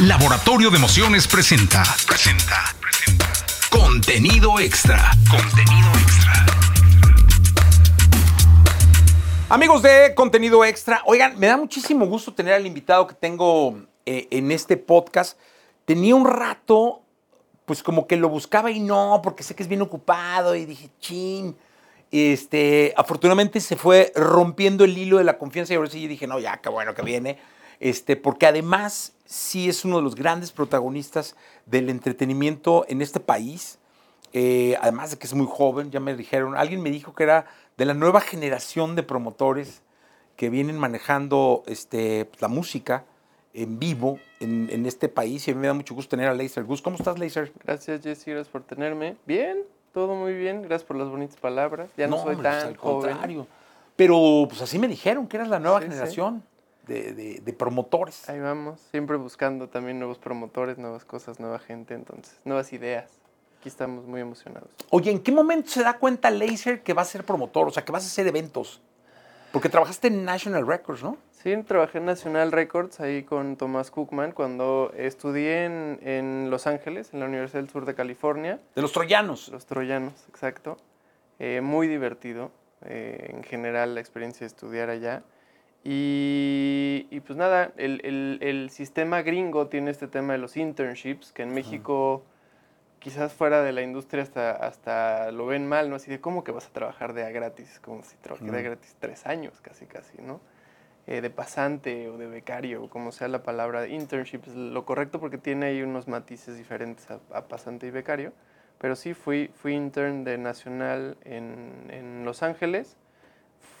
Laboratorio de Emociones presenta. Presenta. Presenta. Contenido extra. Contenido extra. Amigos de Contenido Extra, oigan, me da muchísimo gusto tener al invitado que tengo eh, en este podcast. Tenía un rato, pues como que lo buscaba y no, porque sé que es bien ocupado y dije, chin. Este, afortunadamente se fue rompiendo el hilo de la confianza y ahora sí dije, no, ya, qué bueno que viene. Este, porque además sí es uno de los grandes protagonistas del entretenimiento en este país. Eh, además de que es muy joven, ya me dijeron, alguien me dijo que era de la nueva generación de promotores que vienen manejando este, la música en vivo en, en, este país y a mí me da mucho gusto tener a Laser Gus. ¿Cómo estás, Laser? Gracias, Jesse, gracias por tenerme. Bien, todo muy bien, gracias por las bonitas palabras. Ya no, soy hombre, pues, tan al joven. contrario. Pero pues así me dijeron que eras la nueva Sí, sí. De, de- de promotores. Ahí vamos, siempre buscando también nuevos promotores, nuevas cosas, nueva gente, entonces, nuevas ideas. Aquí estamos muy emocionados. Oye, ¿en qué momento se da cuenta Laser que va a ser promotor? O sea, que vas a hacer eventos. Porque trabajaste en National Records, ¿no? Sí, trabajé en National Records ahí con Tomás Cookman cuando estudié en, en Los Ángeles, en la Universidad del Sur de California. De los troyanos. Los troyanos, exacto. Eh, muy divertido, eh, en general, la experiencia de estudiar allá. Y, y pues nada, el, el- el sistema gringo tiene este tema de los internships, que en México, quizás fuera de la industria, hasta, hasta lo ven mal, ¿no? Así de, ¿cómo que vas a trabajar de a gratis? Como si trabajé de a gratis tres años, casi, casi, ¿no? Eh, de pasante o de becario, o como sea la palabra. Internship es lo correcto porque tiene ahí unos matices diferentes a, a pasante y becario. Pero sí, fui, fui intern de Nacional en, en Los Ángeles.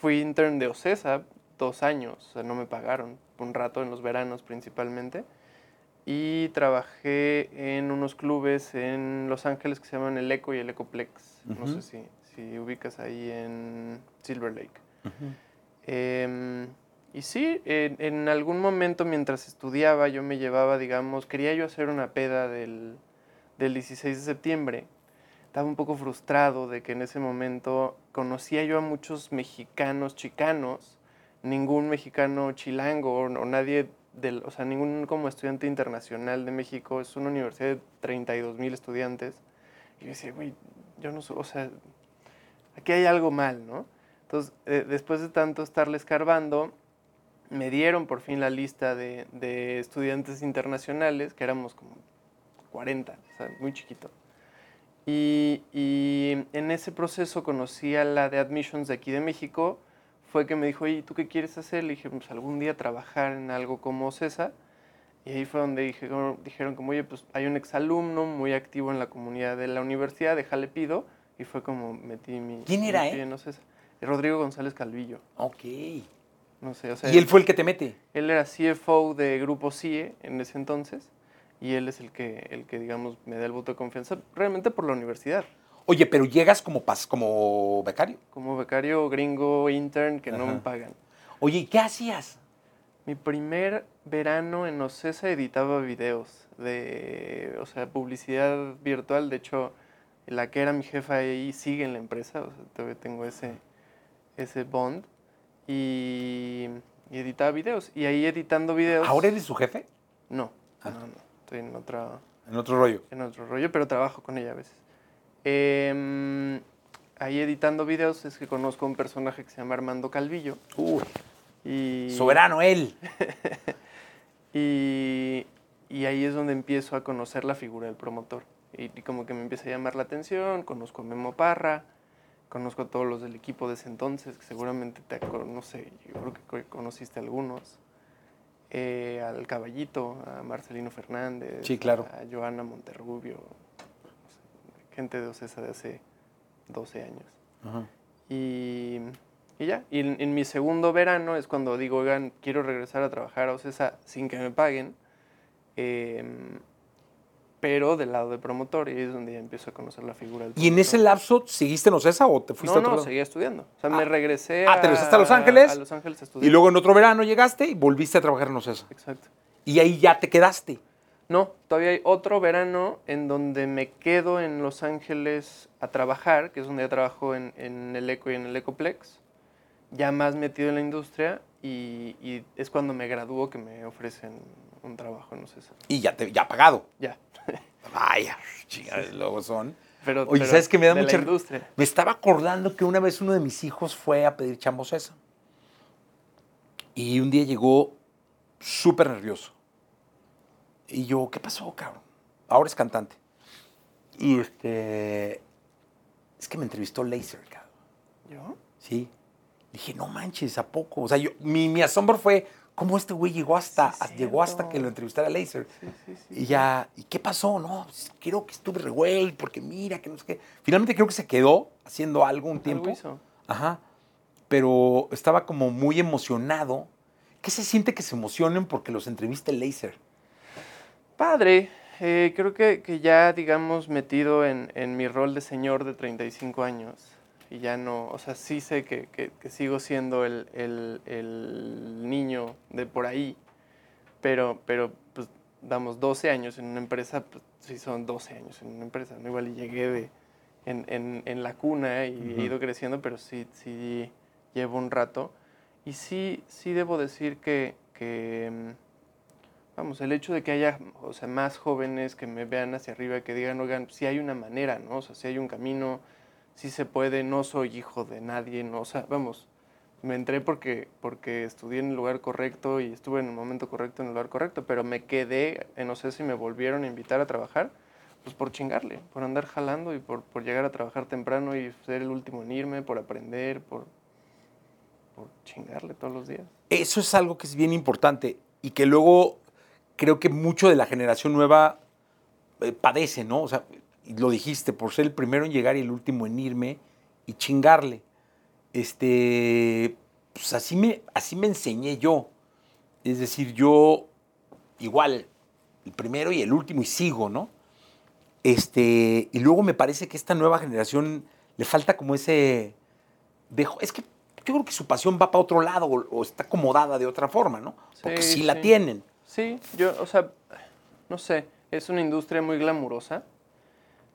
Fui intern de OCESA dos años, o sea, no me pagaron, un rato en los veranos principalmente. Y trabajé en unos clubes en Los Ángeles que se llaman el Eco y el Ecoplex. No sé si, si ubicas ahí en Silver Lake. Em, y sí, en, en algún momento mientras estudiaba yo me llevaba, digamos, quería yo hacer una peda del, del 16 de septiembre. Estaba un poco frustrado de que en ese momento conocía yo a muchos mexicanos chicanos, ningún mexicano chilango o, nadie del, o sea, ningún como estudiante internacional de México. Es una universidad de 32 mil estudiantes. Y yo decía, güey, yo no o sea, aquí hay algo mal, ¿no? Entonces, eh, después de tanto estarle escarbando, me dieron por fin la lista de, de estudiantes internacionales, que éramos como 40, o sea, muy chiquito. Y, y en ese proceso conocí a la de admissions de aquí de México, fue que me dijo, oye, ¿tú qué quieres hacer? Le dije, pues algún día trabajar en algo como CESA. Y ahí fue donde dije, dijeron como, oye, pues hay un exalumno muy activo en la comunidad de la universidad, déjale pido. Y fue como metí mi... ¿Quién mi era, pie eh? en OCESA. Rodrigo González Calvillo. Ok. No sé, o sea, y él fue el que te mete. él era CFO de Grupo CIE en ese entonces y él es el que, el que digamos, me da el voto de confianza realmente por la universidad. Oye, pero llegas como, pas, como becario. Como becario gringo intern que no me pagan. Oye, ¿y qué hacías? Mi primer verano en OCESA editaba videos de, o sea, publicidad virtual. De hecho, la que era mi jefa ahí sigue en la empresa, o sea, todavía tengo ese, ese bond. Y, y editaba videos. Y ahí editando videos... ¿Ahora eres su jefe? No, Ah. no, no. Estoy en otra, En otro rollo. en otro rollo, pero trabajo con ella a veces. Em, ahí editando videos es que conozco a un personaje que se llama Armando Calvillo. Uy, Y, soberano él. Y, y ahí es donde empiezo a conocer la figura del promotor. Y, y como que me empieza a llamar la atención, conozco a Memo Parra, conozco a todos los del equipo de ese entonces, que seguramente te no sé, yo creo que co- conociste a algunos. Eh, al Caballito, a Marcelino Fernández, Sí, claro. a Joana Monterrubio, gente de Ocesa de hace 12 años. Ajá. Y, y ya, y en, en mi segundo verano es cuando digo, oigan, quiero regresar a trabajar a Ocesa sin que me paguen, em, pero del lado de promotor, y es donde ya empiezo a conocer la figura del ¿Y en ese promotor. lapso seguiste en Ocesa o te fuiste No, a otro no, lado? seguía estudiando. O sea, Ah. me regresé Ah, ¿te regresaste a Los Ángeles? A Los Ángeles a estudiar. Y luego en otro verano llegaste y volviste a trabajar en Ocesa. Exacto. Y ahí ya te quedaste. No, todavía hay otro verano en donde me quedo en Los Ángeles a trabajar, que es donde ya trabajo en, en el Eco y en el Ecoplex, ya más metido en la industria y, y es cuando me gradúo que me ofrecen un trabajo en Ocesa. Y ya, te, ya pagado. Ya. Vaya, chingados, luego son. Pero, Oye, pero ¿sabes qué me da de mucha la industria. Me estaba acordando que una vez uno de mis hijos fue a pedir chambos esa. Y un día llegó súper nervioso. Y yo, ¿qué pasó, cabrón? Ahora es cantante. Y este. Es que me entrevistó Laser, cabrón. ¿Yo? Sí. Dije, no manches, ¿a poco? O sea, yo, mi, mi asombro fue, ¿cómo este güey llegó hasta, Sí, llegó hasta que lo entrevistara Laser? Sí, sí, sí. Y ya, ¿y qué pasó? No, pues, creo que estuve re güey, porque mira, que no sé qué. Finalmente creo que se quedó haciendo algo un tiempo. Algo hizo. Ajá. Pero estaba como muy emocionado. ¿Qué se siente que se emocionen porque los entreviste Laser? Padre, eh, creo que, que ya, digamos, metido en, en mi rol de señor de 35 años, y ya no, o sea, sí sé que, que- que sigo siendo el, el- el niño de por ahí, pero, pero pues damos 12 años en una empresa, pues sí son 12 años en una empresa, ¿no? Igual llegué de, en, en- en la cuna y Ujú. he ido creciendo, pero sí, sí llevo un rato. Y sí, sí debo decir que, que, mm, vamos, el hecho de que haya, o sea, más jóvenes que me vean hacia arriba, que digan, oigan, sí hay una manera, ¿no? Sí hay un camino, sí se puede, no soy hijo de nadie, ¿no? O sea, vamos, me entré porque, porque estudié en el lugar correcto y estuve en el momento correcto en el lugar correcto, pero me quedé en Ocesa y me volvieron a invitar a trabajar, pues por chingarle, por andar jalando y por, por llegar a trabajar temprano y ser el último en irme, por aprender, por, por chingarle todos los días. Eso es algo que es bien importante y que luego creo que mucho de la generación nueva eh, padece, ¿no? O sea, lo dijiste, por ser el primero en llegar y el último en irme y chingarle. Este, pues así me, así me enseñé yo. Es decir, yo igual, el primero y el último y sigo, ¿no? Este, y luego me parece que esta nueva generación le falta como ese dejo. Es que yo creo que su pasión va para otro lado o, o está acomodada de otra forma, ¿no? Porque sí, Sí, la sí. tienen. Sí, yo, o sea, no sé, es una industria muy glamurosa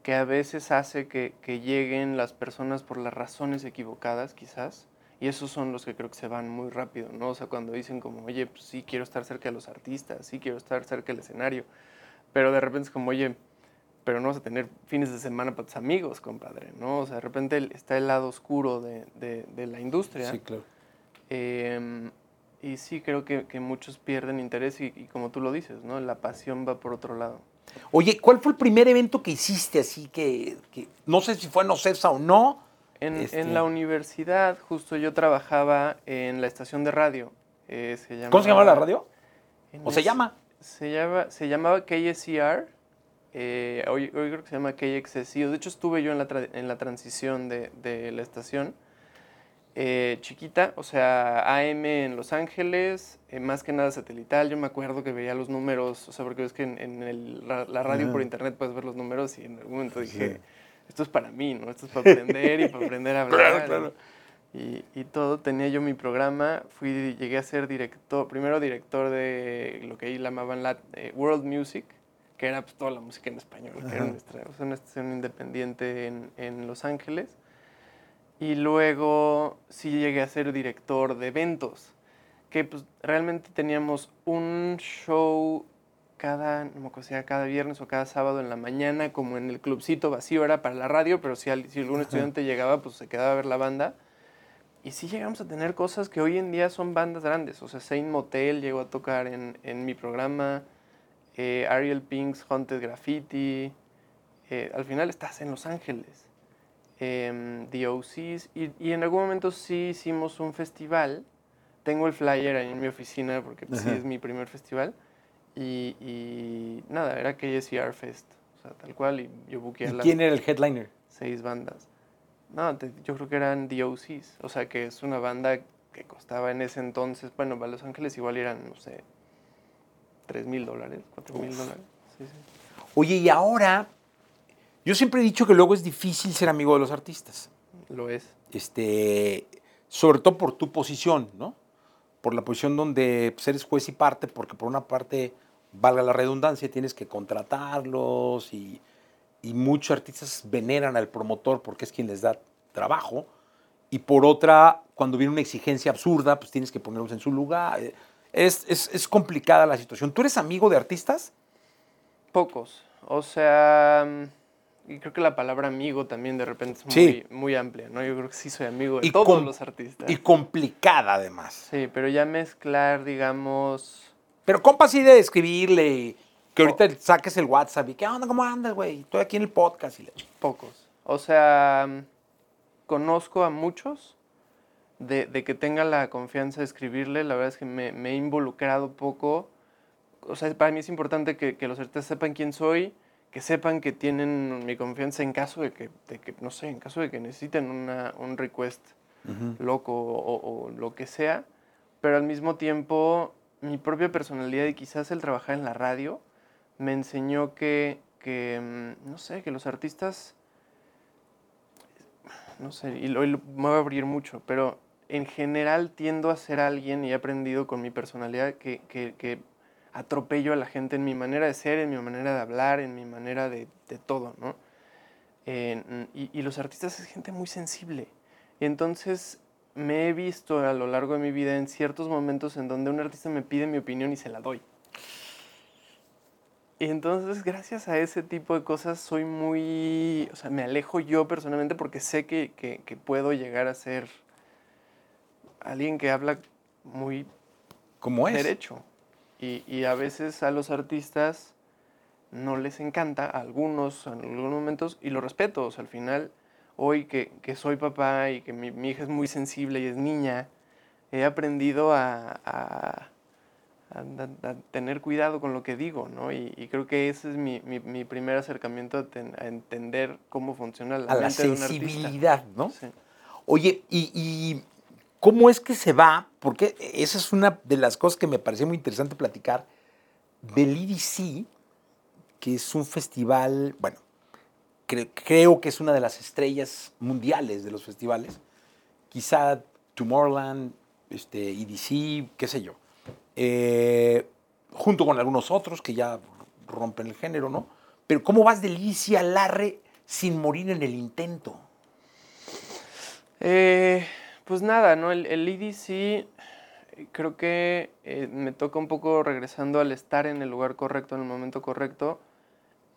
que a veces hace que, que lleguen las personas por las razones equivocadas, quizás, y esos son los que creo que se van muy rápido, ¿no? O sea, cuando dicen como, oye, pues sí, quiero estar cerca de los artistas, sí, quiero estar cerca del escenario, pero de repente es como, oye, pero no vas a tener fines de semana para tus amigos, compadre, ¿no? O sea, de repente está el lado oscuro de, de- de la industria. Sí, claro. Em, y sí, creo que, que muchos pierden interés y, y como tú lo dices, ¿no? La pasión va por otro lado. Oye, ¿cuál fue el primer evento que hiciste así que, que- no sé si fue en Ocesa o no? En, Este- en la universidad, justo yo trabajaba en la estación de radio. eh, se ¿Cómo se llama la llamaba- radio? ¿O se llama? Se, llama, se llamaba KSCR. eh, hoy, hoy creo que se llama KXSU. De hecho, estuve yo en la, tra- en la transición de, de la estación. Eh, chiquita, o sea, AM en Los Ángeles, eh, más que nada satelital. Yo me acuerdo que veía los números, o sea, porque ves que en, en el la radio por internet puedes ver los números y en algún momento dije, Sí. esto es para mí, ¿no? Esto es para aprender y para aprender a hablar. Claro, claro. Y, y todo, tenía yo mi programa, fui, llegué a ser director, primero director de lo que ahí llamaban la, eh, World Music, que era pues, toda la música en español, que era nuestra, o sea, una estación independiente en, en Los Ángeles. Y luego sí llegué a ser director de eventos, que pues realmente teníamos un show cada, no me acuerdo si era cada viernes o cada sábado en la mañana, como en el clubcito vacío, era para la radio, pero si algún estudiante llegaba, pues se quedaba a ver la banda. Y sí llegamos a tener cosas que hoy en día son bandas grandes. O sea, Saint Motel llegó a tocar en, en mi programa, eh, Ariel Pink's Haunted Graffiti. eh, al final estás en Los Ángeles. Em, The OCs. Y, y en algún momento sí hicimos un festival. Tengo el flyer ahí en mi oficina porque pues, sí es mi primer festival. Y, y nada, era KSCR Fest. O sea, tal cual. Y yo buqué a ¿Y las quién era el headliner? seis bandas. No, te- yo creo que eran The OCs. O sea, que es una banda que costaba en ese entonces, bueno, para Los Ángeles igual eran, no sé, 3 mil dólares, 4 mil dólares. Sí, sí. Oye, y ahora, yo siempre he dicho que luego es difícil ser amigo de los artistas. Lo es. Este, sobre todo por tu posición, ¿no? Por la posición donde pues, eres juez y parte, porque por una parte, valga la redundancia, tienes que contratarlos y, y muchos artistas veneran al promotor porque es quien les da trabajo. Y por otra, cuando viene una exigencia absurda, pues tienes que ponerlos en su lugar. Es, es, es complicada la situación. ¿Tú eres amigo de artistas? Pocos. O sea, mm, y creo que la palabra amigo también de repente es muy, Sí. muy amplia, ¿no? Yo creo que sí soy amigo de Y todos los artistas. Y complicada además. Sí, pero ya mezclar, digamos, Pero compa así de escribirle, que ahorita saques el WhatsApp y ¿qué onda? ¿Cómo andas, güey? Estoy aquí en el podcast. Y le- pocos. O sea, mm, conozco a muchos de, de que tenga la confianza de escribirle. La verdad es que me, me he involucrado poco. O sea, para mí es importante que, que los artistas sepan quién soy, que sepan que tienen mi confianza en caso de que, de que no sé, en caso de que necesiten una, un request loco o, o lo que sea. Pero al mismo tiempo, mi propia personalidad y quizás el trabajar en la radio me enseñó que, que, mm, no sé, que los artistas, no sé, y lo, y lo- me voy a abrir mucho, pero en general tiendo a ser alguien y he aprendido con mi personalidad que, que- que atropello a la gente en mi manera de ser, en mi manera de hablar, en mi manera de, de todo, ¿no? Eh, y, y los artistas es gente muy sensible. Y entonces me he visto a lo largo de mi vida en ciertos momentos en donde un artista me pide mi opinión y se la doy. Y entonces, gracias a ese tipo de cosas, soy muy. O sea, me alejo yo personalmente porque sé que, que- que puedo llegar a ser alguien que habla muy ¿Cómo es? derecho. Y, y a veces a los artistas no les encanta, a algunos en algunos momentos, y lo respeto. O sea, al final, hoy que, que soy papá y que mi, mi hija es muy sensible y es niña, he aprendido a, a- a- a tener cuidado con lo que digo, ¿no? Y, y creo que ese es mi, mi- mi primer acercamiento a, ten- entender cómo funciona la A la mente de un artista. sensibilidad, ¿no? Sí. Oye, y, y cómo es que se va? Porque esa es una de las cosas que me pareció muy interesante platicar del EDC, que es un festival, bueno, cre- creo que es una de las estrellas mundiales de los festivales. Quizá Tomorrowland, este, EDC, qué sé yo. Eh, junto con algunos otros que ya rompen el género, ¿no? Pero ¿cómo vas del EDC al Larre sin morir en el intento? Eh, pues nada, ¿no? El, el EDC creo que eh, me toca un poco regresando al estar en el lugar correcto, en el momento correcto.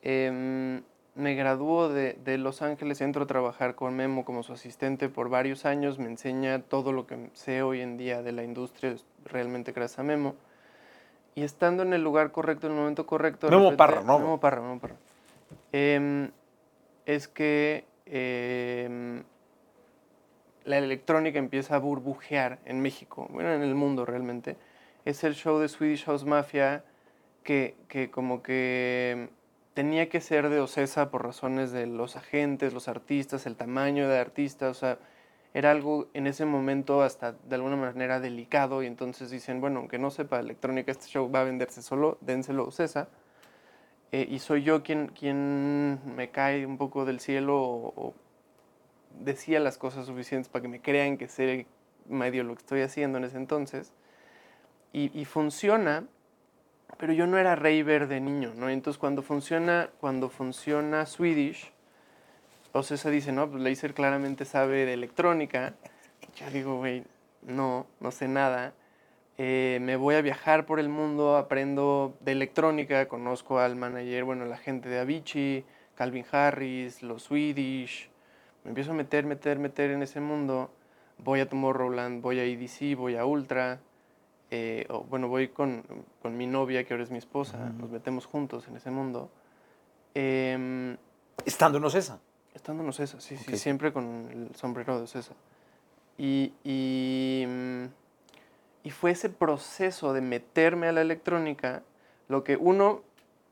Em, me graduó de, de Los Ángeles, entro a trabajar con Memo como su asistente por varios años, me enseña todo lo que sé hoy en día de la industria, realmente gracias a Memo. Y estando en el lugar correcto, en el momento correcto... Memo repente- Parra, ¿no? Memo Parra, Memo Parra. Es que em, la electrónica empieza a burbujear en México, bueno, en el mundo realmente. Es el show de Swedish House Mafia que, que como que tenía que ser de Ocesa por razones de los agentes, los artistas, el tamaño de artista, o sea, era algo en ese momento hasta de alguna manera delicado y entonces dicen, bueno, aunque no sepa electrónica, este show va a venderse solo, dénselo a Ocesa. Eh, y soy yo quien, quien me cae un poco del cielo o, o decía las cosas suficientes para que me crean que sé medio lo que estoy haciendo en ese entonces. Y, funciona, pero yo no era raver de niño, ¿no? Entonces cuando funciona, cuando funciona Swedish, o sea, se dice, no, pues Laser claramente sabe de electrónica. Yo digo, güey, no, no sé nada. Eh, me voy a viajar por el mundo, aprendo de electrónica, conozco al manager, bueno, la gente de Avicii, Calvin Harris, los Swedish. Me empiezo a meter, meter, meter en ese mundo. Voy a Tomorrowland, voy a EDC, voy a Ultra. eh, o, bueno, voy con, con mi novia, que ahora es mi esposa. Nos metemos juntos en ese mundo. Estando en Ocesa. Estando en Ocesa, sí, sí, Ok. siempre con el sombrero de Ocesa. Y, y, mm, y fue ese proceso de meterme a la electrónica, lo que uno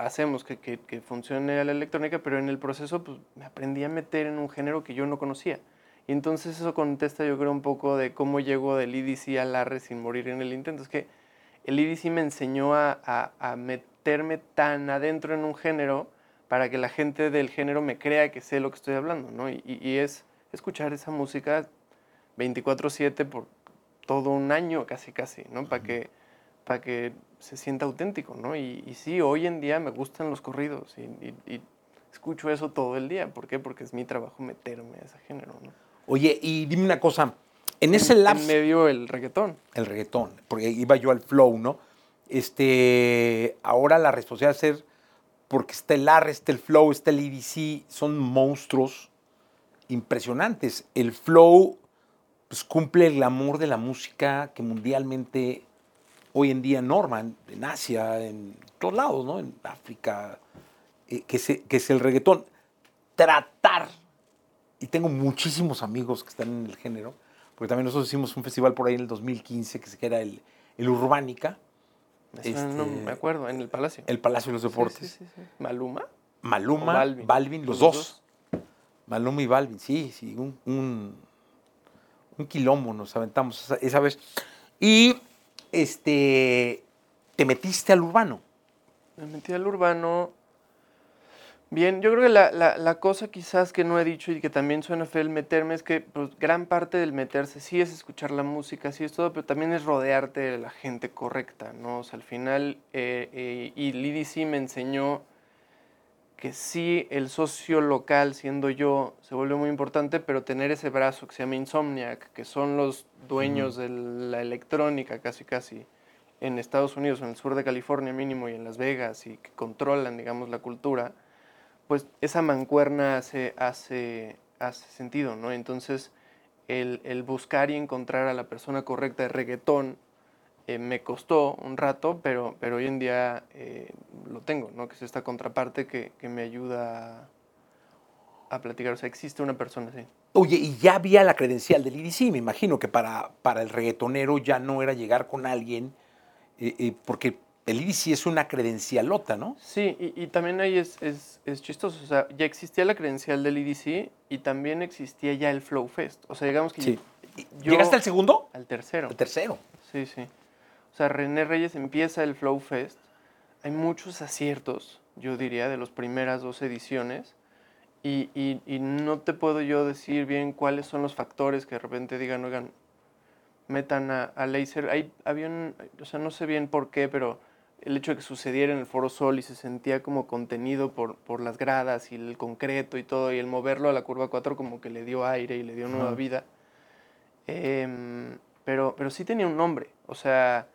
hacemos que, que, que funcione la electrónica, pero en el proceso pues, me aprendí a meter en un género que yo no conocía. Y entonces eso contesta yo creo un poco de cómo llego del EDC al ARRE sin morir en el intento. Es que el EDC me enseñó a, a- a meterme tan adentro en un género para que la gente del género me crea que sé lo que estoy hablando, ¿no? Y, y- y es escuchar esa música 24/7 por todo un año casi casi, ¿no? Para que, para que se sienta auténtico, ¿no? Y, y sí, hoy en día me gustan los corridos y, y- y escucho eso todo el día. ¿Por qué? Porque es mi trabajo meterme a ese género, ¿no? Oye, y dime una cosa, En ese lapso- En medio el reggaetón. el reggaetón, porque iba yo al flow, ¿no? Este, ahora la responsabilidad de ser, porque está el AR, está el flow, está el EDC, son monstruos impresionantes. El flow pues, cumple el glamour de la música que mundialmente hoy en día norma, en, en Asia, en todos lados, ¿no? En África, eh, que, se- que es el reggaetón. Tratar, y tengo muchísimos amigos que están en el género, porque también nosotros hicimos un festival por ahí en el 2015 que era el, el Urbánica, Eso no Este- me acuerdo, en el Palacio. el Palacio de los Deportes. sí, sí, sí. ¿Maluma? Maluma, Balvin, Balvin. los, Los dos. Maluma y Balvin, sí, sí, un, un, un quilombo nos aventamos esa, esa vez. Y este, te metiste al urbano. Me metí al urbano. Bien, yo creo que la, la- la cosa quizás que no he dicho y que también suena feo el meterme es que pues, gran parte del meterse sí es escuchar la música, sí es todo, pero también es rodearte de la gente correcta, ¿no? O sea, al final, eh, eh, y Lidi sí me enseñó que sí el socio local, siendo yo, se vuelve muy importante, pero tener ese brazo que se llama Insomniac, que son los dueños de la electrónica casi casi en Estados Unidos, en el sur de California mínimo y en Las Vegas y que controlan, digamos, la cultura, pues esa mancuerna hace, hace, hace sentido, ¿no? Entonces, el, el buscar y encontrar a la persona correcta de reggaetón eh, me costó un rato, pero, pero hoy en día eh, lo tengo, ¿no? Que es esta contraparte que, que me ayuda a, a platicar. O sea, existe una persona así. Oye, y ya había la credencial del IDC, me imagino que para, para el reggaetonero ya no era llegar con alguien, eh, porque el IDC es una credencialota, ¿no? Sí, y, y también ahí es, es, es chistoso. O sea, ya existía la credencial del EDC y también existía ya el Flow Fest. O sea, digamos que Sí. yo- ¿Llegaste al segundo? al tercero. Al tercero. Sí, sí. O sea, René Reyes empieza el Flow Fest. Hay muchos aciertos, yo diría, de las primeras dos ediciones. Y, y- y no te puedo yo decir bien cuáles son los factores que de repente digan, oigan, metan a, a Laser. Hay, había un- o sea, no sé bien por qué, pero el hecho de que sucediera en el Foro Sol y se sentía como contenido por, por las gradas y el concreto y todo, y el moverlo a la curva 4 como que le dio aire y le dio nueva vida. Em, pero, pero sí tenía un nombre. O sea,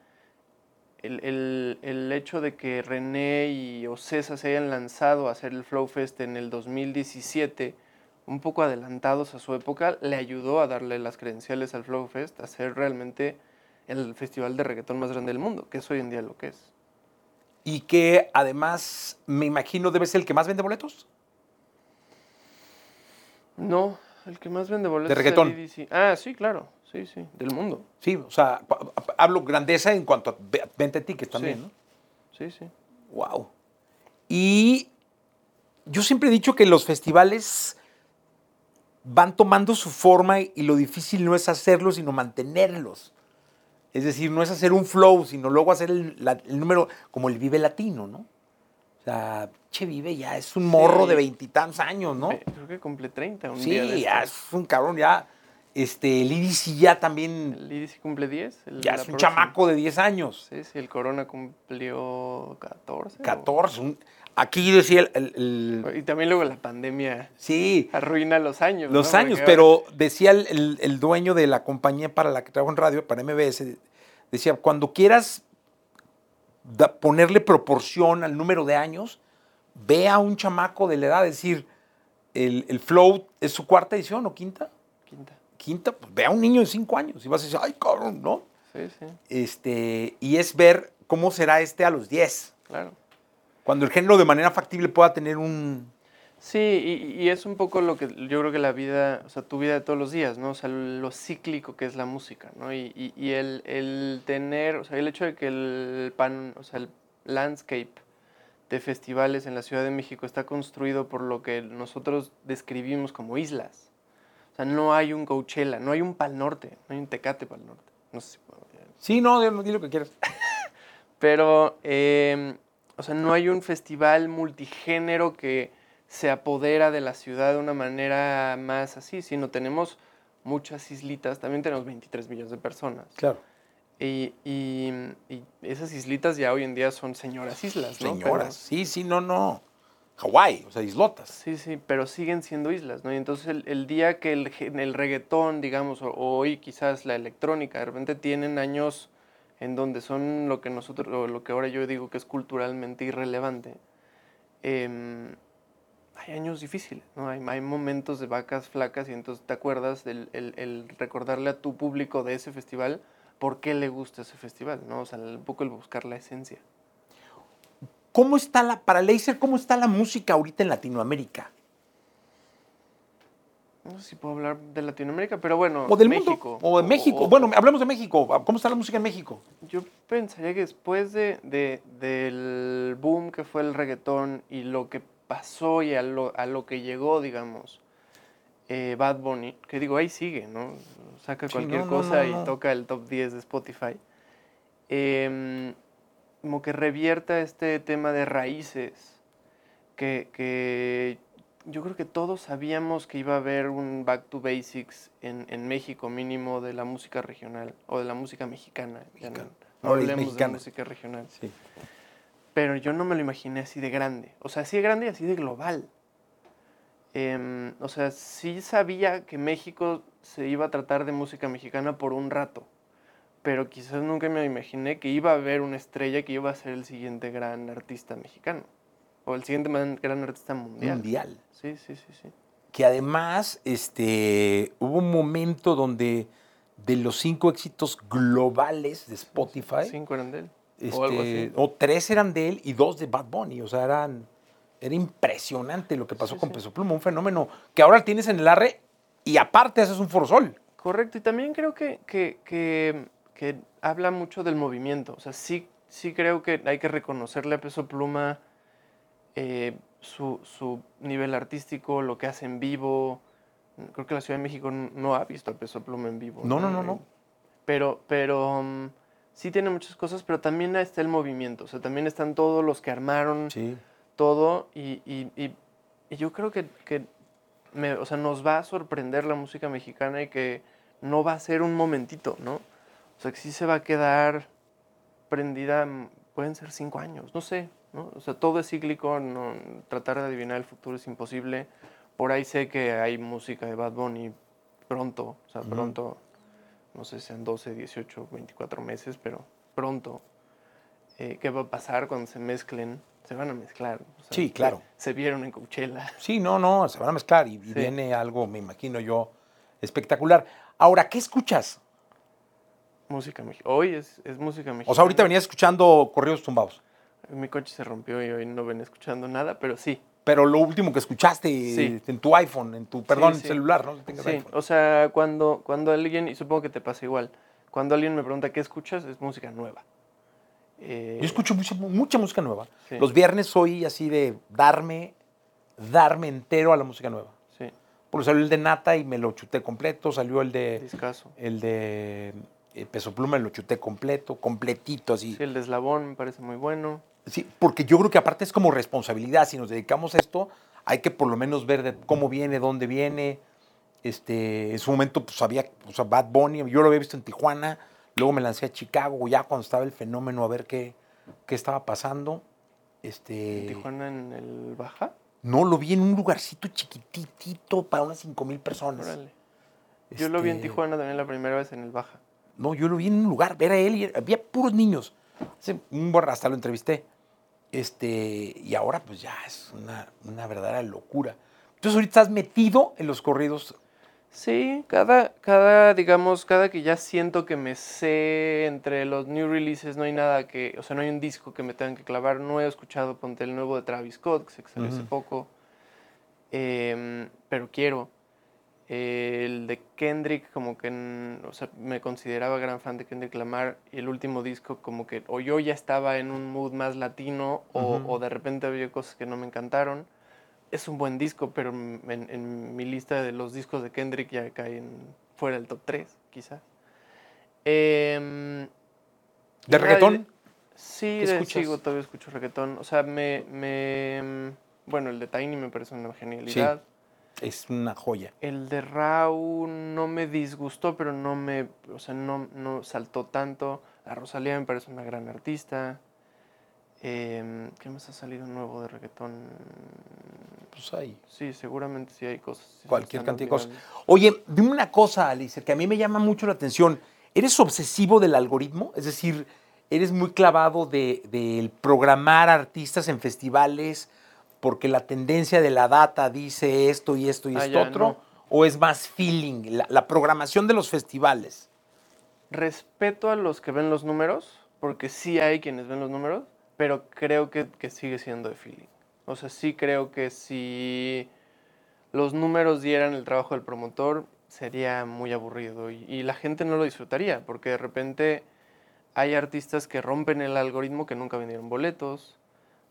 el, el- el hecho de que René y Ocesa se hayan lanzado a hacer el Flow Fest en el 2017, un poco adelantados a su época, le ayudó a darle las credenciales al Flow Fest, a ser realmente el festival de reggaetón más grande del mundo, que es hoy en día lo que es. Y que además, me imagino, debe ser el que más vende boletos. No, el que más vende boletos ¿De reggaetón? es. Ah, sí, claro, sí, sí, del mundo. Sí, o sea, hablo grandeza en cuanto a ve- venta de tickets también, Sí. ¿no? Sí, sí. Wow. Y yo siempre he dicho que los festivales van tomando su forma y lo difícil no es hacerlos, sino mantenerlos. Es decir, no es hacer un flow, sino luego hacer el, la- el número como el Vive Latino, ¿no? O sea, Che Vive ya es un morro Sí. de veintitantos años, ¿no? Creo que cumple 30 un día de Sí, ya es un cabrón, ya. Este, el Iris ya también, El EDC cumple 10. el- ya es un próxima. chamaco de 10 años. Sí, sí, el Corona cumplió 14. o- 14. un- aquí decía el- el- el Y también luego la pandemia sí, arruina los años. Los ¿no? años, Porque pero decía el, dueño de la compañía para la que trabajo en radio, para MBS, decía, cuando quieras da- ponerle proporción al número de años, ve a un chamaco de la edad, es decir, el, el Flow es su cuarta edición o quinta, Quinta. Quinta, pues ve a un niño de cinco años y vas a decir, ay, cabrón, ¿no? Sí, sí, Este, y es ver cómo será este a los 10, claro. cuando el género de manera factible pueda tener un... Sí, y, y es un poco lo que yo creo que la vida, o sea, tu vida de todos los días, ¿no? O sea, lo cíclico que es la música, ¿no? Y, y- y el, el tener, o sea, el hecho de que el pan, o sea, el landscape de festivales en la Ciudad de México está construido por lo que nosotros describimos como islas. O sea, no hay un Coachella, no hay un Pal Norte, no hay un Tecate Pal Norte. No sé si puedo Sí, no, di lo que quieras. pero, eh, o sea, no hay un festival multigénero que se apodera de la ciudad de una manera más así, sino tenemos muchas islitas, también tenemos 23 millones de personas. Claro. Y, y- y esas islitas ya hoy en día son señoras islas, ¿no? Señoras, sí, sí, no, no. Hawái, o sea, islotas. Sí, sí, pero siguen siendo islas, ¿no? Y entonces el, día que el, el reggaetón, digamos, o, hoy quizás la electrónica, de repente tienen años en donde son lo que nosotros, o lo que ahora yo digo que es culturalmente irrelevante, em, hay años difíciles, ¿no? Hay, momentos de vacas flacas y entonces te acuerdas del el, el recordarle a tu público de ese festival por qué le gusta ese festival, ¿no? O sea, un poco el buscar la esencia. ¿Cómo está la, para Laser, cómo está la música ahorita en Latinoamérica? No sé si puedo hablar de Latinoamérica, pero bueno, O del México. mundo. O de México. bueno, hablamos de México. ¿Cómo está la música en México? Yo pensaría que después de, de- del boom que fue el reggaetón y lo que pasó y a lo, a lo que llegó, digamos, eh, Bad Bunny, que digo, ahí sigue, ¿no? Saca Sí, cualquier no, no, cosa no, y no. toca el top 10 de Spotify. Em, como que revierta este tema de raíces, que, que yo creo que todos sabíamos que iba a haber un back to basics en, en México mínimo de la música regional o de la música mexicana. no- Mexicana. no es hablemos de mexicana. música regional. Sí. Pero yo no me lo imaginé así de grande. O sea, así de grande y así de global. Em, o sea, sí sabía que México se iba a tratar de música mexicana por un rato. Pero quizás nunca me imaginé que iba a haber una estrella que iba a ser el siguiente gran artista mexicano. O el siguiente gran artista mundial. Mundial. Sí, sí, sí, sí. Que además este, hubo un momento donde de los cinco éxitos globales de Spotify, Cinco eran de él. este, o algo así. o tres eran de él y dos de Bad Bunny. O sea, eran, era impresionante lo que pasó Sí, con sí. Peso Pluma, un fenómeno que ahora tienes en el arre y aparte haces un forosol. Correcto, y también creo que, que, que- que habla mucho del movimiento. O sea, sí, sí creo que hay que reconocerle a Peso Pluma eh, su, su nivel artístico, lo que hace en vivo. Creo que la Ciudad de México no ha visto a Peso Pluma en vivo. No, no, no, no. Eh, Pero, pero mm, sí tiene muchas cosas, pero también está el movimiento. O sea, también están todos los que armaron Sí. todo y, y- y- y yo creo que, que me- o sea, nos va a sorprender la música mexicana y que no va a ser un momentito, ¿no? O sea, que sí se va a quedar prendida, pueden ser cinco años, no sé, ¿no? O sea, todo es cíclico, no, tratar de adivinar el futuro es imposible. Por ahí sé que hay música de Bad Bunny pronto, o sea, pronto, no sé, sean 12, 18, 24 meses, pero pronto. Eh, ¿Qué va a pasar cuando se mezclen? Se van a mezclar. o sea, Sí, se- claro. Se, vieron en Coachella. Sí, no, no, se van a mezclar y, y Sí. viene algo, me imagino yo, espectacular. Ahora, ¿qué escuchas? Música mexicana. Hoy es, es música mexicana. O sea, ahorita venías escuchando corridos tumbados, Mi coche se rompió y hoy no ven escuchando nada, pero sí. pero lo último que escuchaste Sí. en tu iPhone, en tu, perdón, sí. celular, ¿no? Tengas Sí, iPhone. o sea, cuando, cuando alguien, y supongo que te pasa igual, cuando alguien me pregunta qué escuchas, es música nueva. Eh, Yo escucho mucha, mucha música nueva. Los viernes soy así de darme, darme entero a la música nueva. Sí, Porque salió el de Nata y me lo chuté completo, salió el de, discaso. el de eh, Peso Pluma, lo chuté completo, completito así. Sí, el de Eslabón me parece muy bueno. Sí, porque yo creo que aparte es como responsabilidad. Si nos dedicamos a esto, hay que por lo menos ver de cómo viene, dónde viene. Este, en su momento, pues había, o sea, Bad Bunny, yo lo había visto en Tijuana, luego me lancé a Chicago, ya cuando estaba el fenómeno, a ver qué, qué estaba pasando. Este, En Tijuana en el Baja. No, lo vi en un lugarcito chiquitito para unas 5 mil personas. Órale. Yo lo vi en Este, Tijuana también la primera vez en el Baja. No, yo lo vi en un lugar, ver a él, y había puros niños. Hace un buen- hasta lo entrevisté. Este, y ahora pues ya es una, una verdadera locura. Entonces ahorita estás metido en los corridos. Sí, cada, cada, digamos, cada que ya siento que me sé entre los new releases, no hay nada que, o sea, no hay un disco que me tengan que clavar. No he escuchado, ponte el nuevo de Travis Scott, que se salió hace poco, em, pero quiero. Eh, el de Kendrick, como que, o sea, me consideraba gran fan de Kendrick Lamar y el último disco como que o yo ya estaba en un mood más latino o, de repente había cosas que no me encantaron. Es un buen disco, pero en, en mi lista de los discos de Kendrick ya cae en, fuera del top 3, quizás. Em, ¿De reggaetón? Sí, ¿Qué de, sigo, todavía escucho reggaetón. O sea, me, me... Bueno, el de Tiny me parece una genialidad. Es una joya. El de Rau no me disgustó, pero no me, o sea, no, no saltó tanto. La Rosalía me parece una gran artista. Em, ¿Qué más ha salido nuevo de reggaetón? Pues ahí. Sí, seguramente sí hay cosas. sí Cualquier cantidad de cosas. Oye, dime una cosa, Alicia, que a mí me llama mucho la atención. ¿Eres obsesivo del algoritmo? Es decir, ¿eres muy clavado de- del programar artistas en festivales porque la tendencia de la data dice esto y esto y Ah, esto ya, otro? no. ¿O es más feeling, la, la programación de los festivales? Respeto a los que ven los números, porque sí hay quienes ven los números, pero creo que, que sigue siendo de feeling. O sea, sí creo que si los números dieran el trabajo del promotor, sería muy aburrido y, y la gente no lo disfrutaría, porque de repente hay artistas que rompen el algoritmo que nunca vendieron boletos,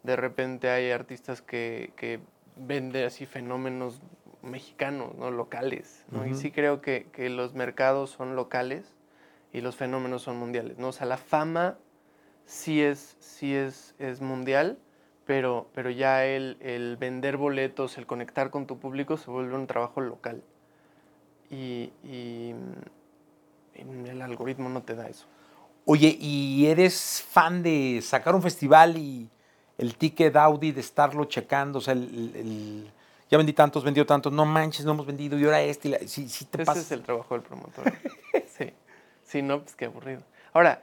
de repente hay artistas que, que venden así fenómenos mexicanos, ¿no? locales, ¿no? Y sí creo que, que los mercados son locales y los fenómenos son mundiales, ¿no? O sea, la fama sí es, sí es, es mundial, pero, pero ya el, el vender boletos, el conectar con tu público se vuelve un trabajo local. Y, y, mm, el algoritmo no te da eso. Oye, ¿y eres fan de sacar un festival y el ticket Audi de estarlo checando? O sea, el, ya vendí tantos, vendió tantos, no manches, no hemos vendido, y ahora este, y la- sí, sí te Ese es el trabajo del promotor. sí. Si no, pues qué aburrido. Ahora,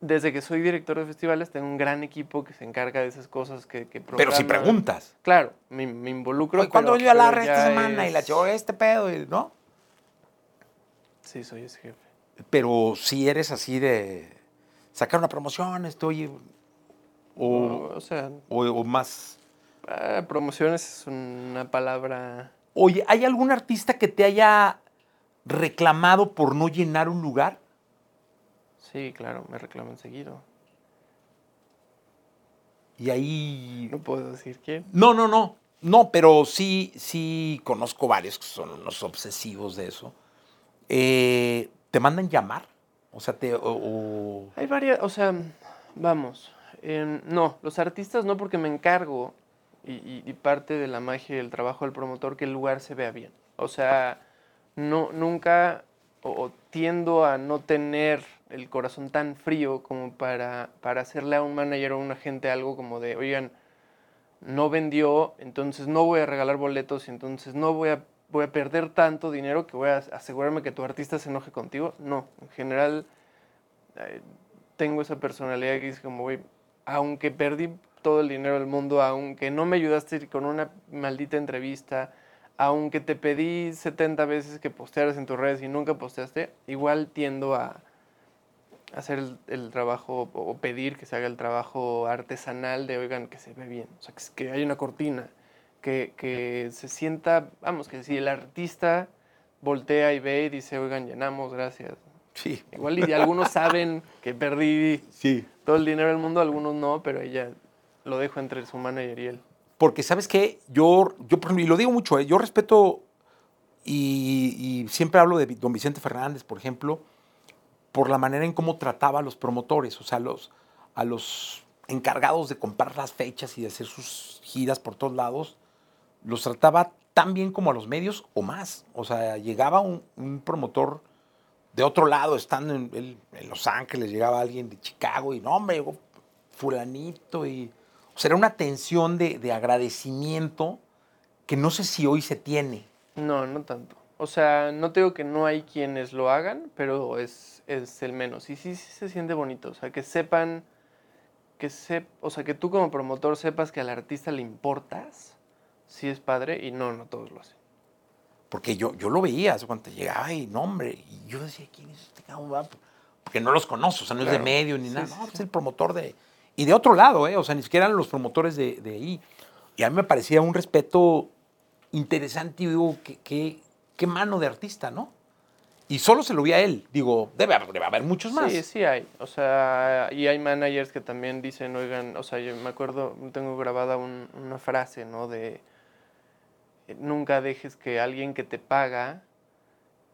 desde que soy director de festivales, tengo un gran equipo que se encarga de esas cosas que, que Pero si preguntas. Claro, me, me involucro. ¿Cuándo vendió a Larra esta semana? Y la chavo, este pedo, y- ¿no? Sí, soy ese jefe. Pero si eres así de sacar una promoción, estoy. O, O, o sea, o- o más. ah, promociones es una palabra. Oye, ¿hay algún artista que te haya reclamado por no llenar un lugar? Sí, claro, me reclaman seguido. Y ahí. No puedo decir quién. No, no, no. No, pero sí, sí conozco varios que son unos obsesivos de eso. Eh, ¿Te mandan llamar? O sea, te. o- o- Hay varias, o sea, vamos. No, los artistas no porque me encargo y, y- y parte de la magia del trabajo del promotor que el lugar se vea bien. O sea, no, nunca o, tiendo a no tener el corazón tan frío como para, para hacerle a un manager o a un agente algo como de, oigan, no vendió, entonces no voy a regalar boletos y entonces no voy a, voy a perder tanto dinero que voy a asegurarme que tu artista se enoje contigo. No, en general eh, tengo esa personalidad que dice como, güey, aunque perdí todo el dinero del mundo, aunque no me ayudaste con una maldita entrevista, aunque te pedí 70 veces que postearas en tus redes y nunca posteaste, igual tiendo a hacer el, el trabajo o pedir que se haga el trabajo artesanal de, oigan, que se ve bien, o sea, que, que hay una cortina, que, que se sienta, vamos, que si el artista voltea y ve y dice, oigan, llenamos, gracias. Sí, Igual y algunos saben que perdí sí. Todo el dinero del mundo, algunos no, pero ella lo dejo entre su manager y él. Porque, ¿sabes qué? Yo, yo y lo digo mucho, ¿eh? yo respeto y, siempre hablo de don Vicente Fernández, por ejemplo, por la manera en cómo trataba a los promotores, o sea, los, a los encargados de comprar las fechas y de hacer sus giras por todos lados, los trataba tan bien como a los medios o más. O sea, llegaba un promotor de otro lado, estando en, Los Ángeles, llegaba alguien de Chicago y no, hombre, llegó fulanito y... O sea, era una tensión de, de agradecimiento que no sé si hoy se tiene. No, no tanto. O sea, no digo que no hay quienes lo hagan, pero es, es el menos. Y sí, sí se siente bonito. O sea, que sepan, que sep o sea, que tú como promotor sepas que al artista le importas, sí es padre, y no, no todos lo hacen. Porque yo, yo lo veía cuando llegaba y no, hombre, y yo decía, ¿quién es este cabrón? Porque no los conozco, o sea, no es de medio ni Sí, nada. No, es el promotor de. Y de otro lado, ¿eh? O sea, ni siquiera eran los promotores de, de ahí. Y a mí me parecía un respeto interesante y digo, qué, qué, qué mano de artista, ¿no? Y solo se lo vi a él. Digo, debe, haber- debe haber muchos más. Sí, sí hay. O sea, y hay managers que también dicen, oigan, o sea, yo me acuerdo, tengo grabada un- una frase, ¿no? De nunca dejes que alguien que te paga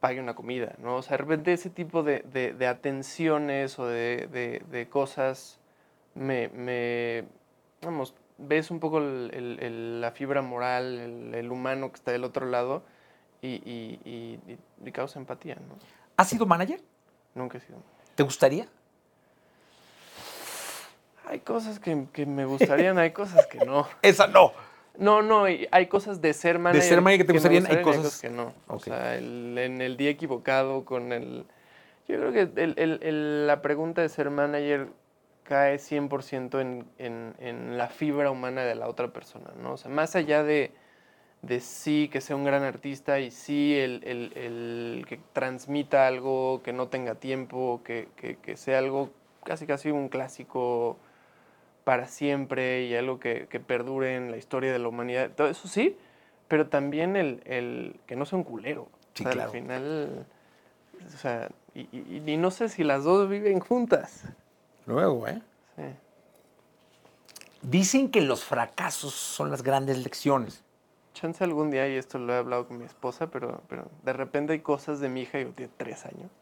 pague una comida, ¿no? O sea, de repente ese tipo de, de- de atenciones o de, de- cosas me, me, vamos, ves un poco el- el- el- la fibra moral, el, humano que está del otro lado y, y- y- y- y causa empatía, ¿no? ¿Has sido manager? Nunca he sido. ¿Te gustaría? Hay cosas que, que me gustarían, hay cosas que no. Esa no. No, no, hay cosas de ser manager. ser manager que te me gustarían, hay y cosas- que no. O sea, el- en el día equivocado, con el. Yo creo que el- la pregunta de ser manager cae 100% en, en, en la fibra humana de la otra persona, ¿no? O sea, más allá de, de sí que sea un gran artista y sí el, el- el que transmita algo, que no tenga tiempo, que, que- que sea algo casi casi un clásico para siempre y algo que, que perdure en la historia de la humanidad. Todo eso sí, pero también el, el que no sea un culero. Sí, O sea, claro. Al final, o sea, y, y- y no sé si las dos viven juntas. Luego, ¿eh? Sí. Dicen que los fracasos son las grandes lecciones. Chance algún día, y esto lo he hablado con mi esposa, pero, pero de repente hay cosas de mi hija, yo tiene tres años,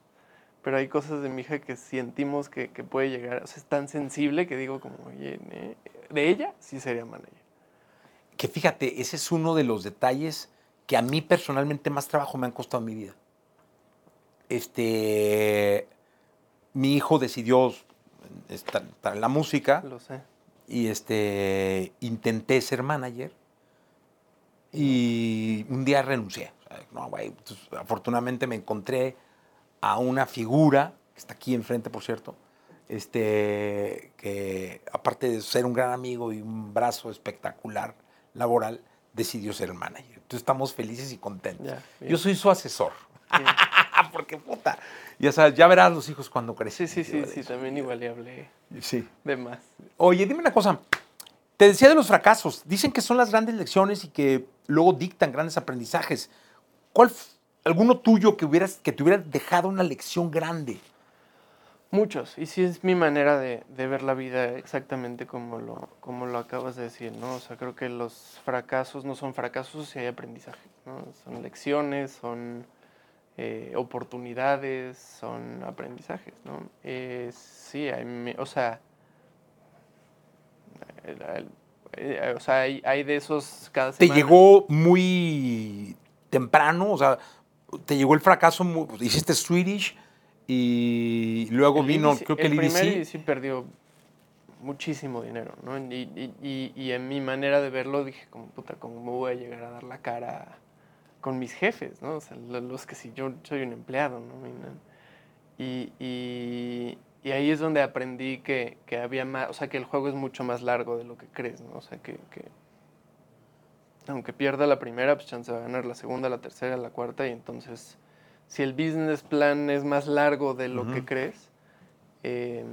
pero hay cosas de mi hija que sentimos que, que puede llegar, o sea, es tan sensible que digo como, oye, de ella sí sería manager. Que fíjate, ese es uno de los detalles que a mí personalmente más trabajo me han costado en mi vida. Este, mi hijo decidió estar, estar en la música Lo sé. y este, intenté ser manager y un día renuncié. O sea, no, güey, entonces, afortunadamente me encontré a una figura, que está aquí enfrente, por cierto, este, que aparte de ser un gran amigo y un brazo espectacular laboral, decidió ser el manager. Entonces estamos felices y contentos. Yo soy su asesor. Porque puta, ya sabes, ya verás los hijos cuando Sí, crecen. sí, sí, sí, eso. también igual le hablé Sí. de más. Oye, dime una cosa. Te decía de los fracasos. Dicen que son las grandes lecciones y que luego dictan grandes aprendizajes. ¿Cuál alguno tuyo que hubieras que te hubiera dejado una lección grande? Muchos, y sí es mi manera de, de ver la vida exactamente como lo, como lo acabas de decir, ¿no? O sea, creo que los fracasos no son fracasos si hay aprendizaje, ¿no? Son lecciones, son eh, oportunidades, son aprendizajes, ¿no? Eh, sí, hay, o sea, eh, o sea, hay, hay de esos cada ¿Te semana. llegó muy temprano? O sea, ¿te llegó el fracaso? pues, hiciste Swedish y luego El vino, creo que el, primer EDC. EDC perdió muchísimo dinero, ¿no? Y, y- y- y en mi manera de verlo dije, como puta, ¿cómo me voy a llegar a dar la cara con mis jefes, ¿no? O sea, lo- los que si yo soy un empleado, ¿no? Y, no- y, y- y ahí es donde aprendí que, que había más, o sea, que el juego es mucho más largo de lo que crees, ¿no? O sea, que, que aunque pierda la primera, pues chance va a ganar la segunda, la tercera, la cuarta, y entonces, si el business plan es más largo de lo que crees, eh,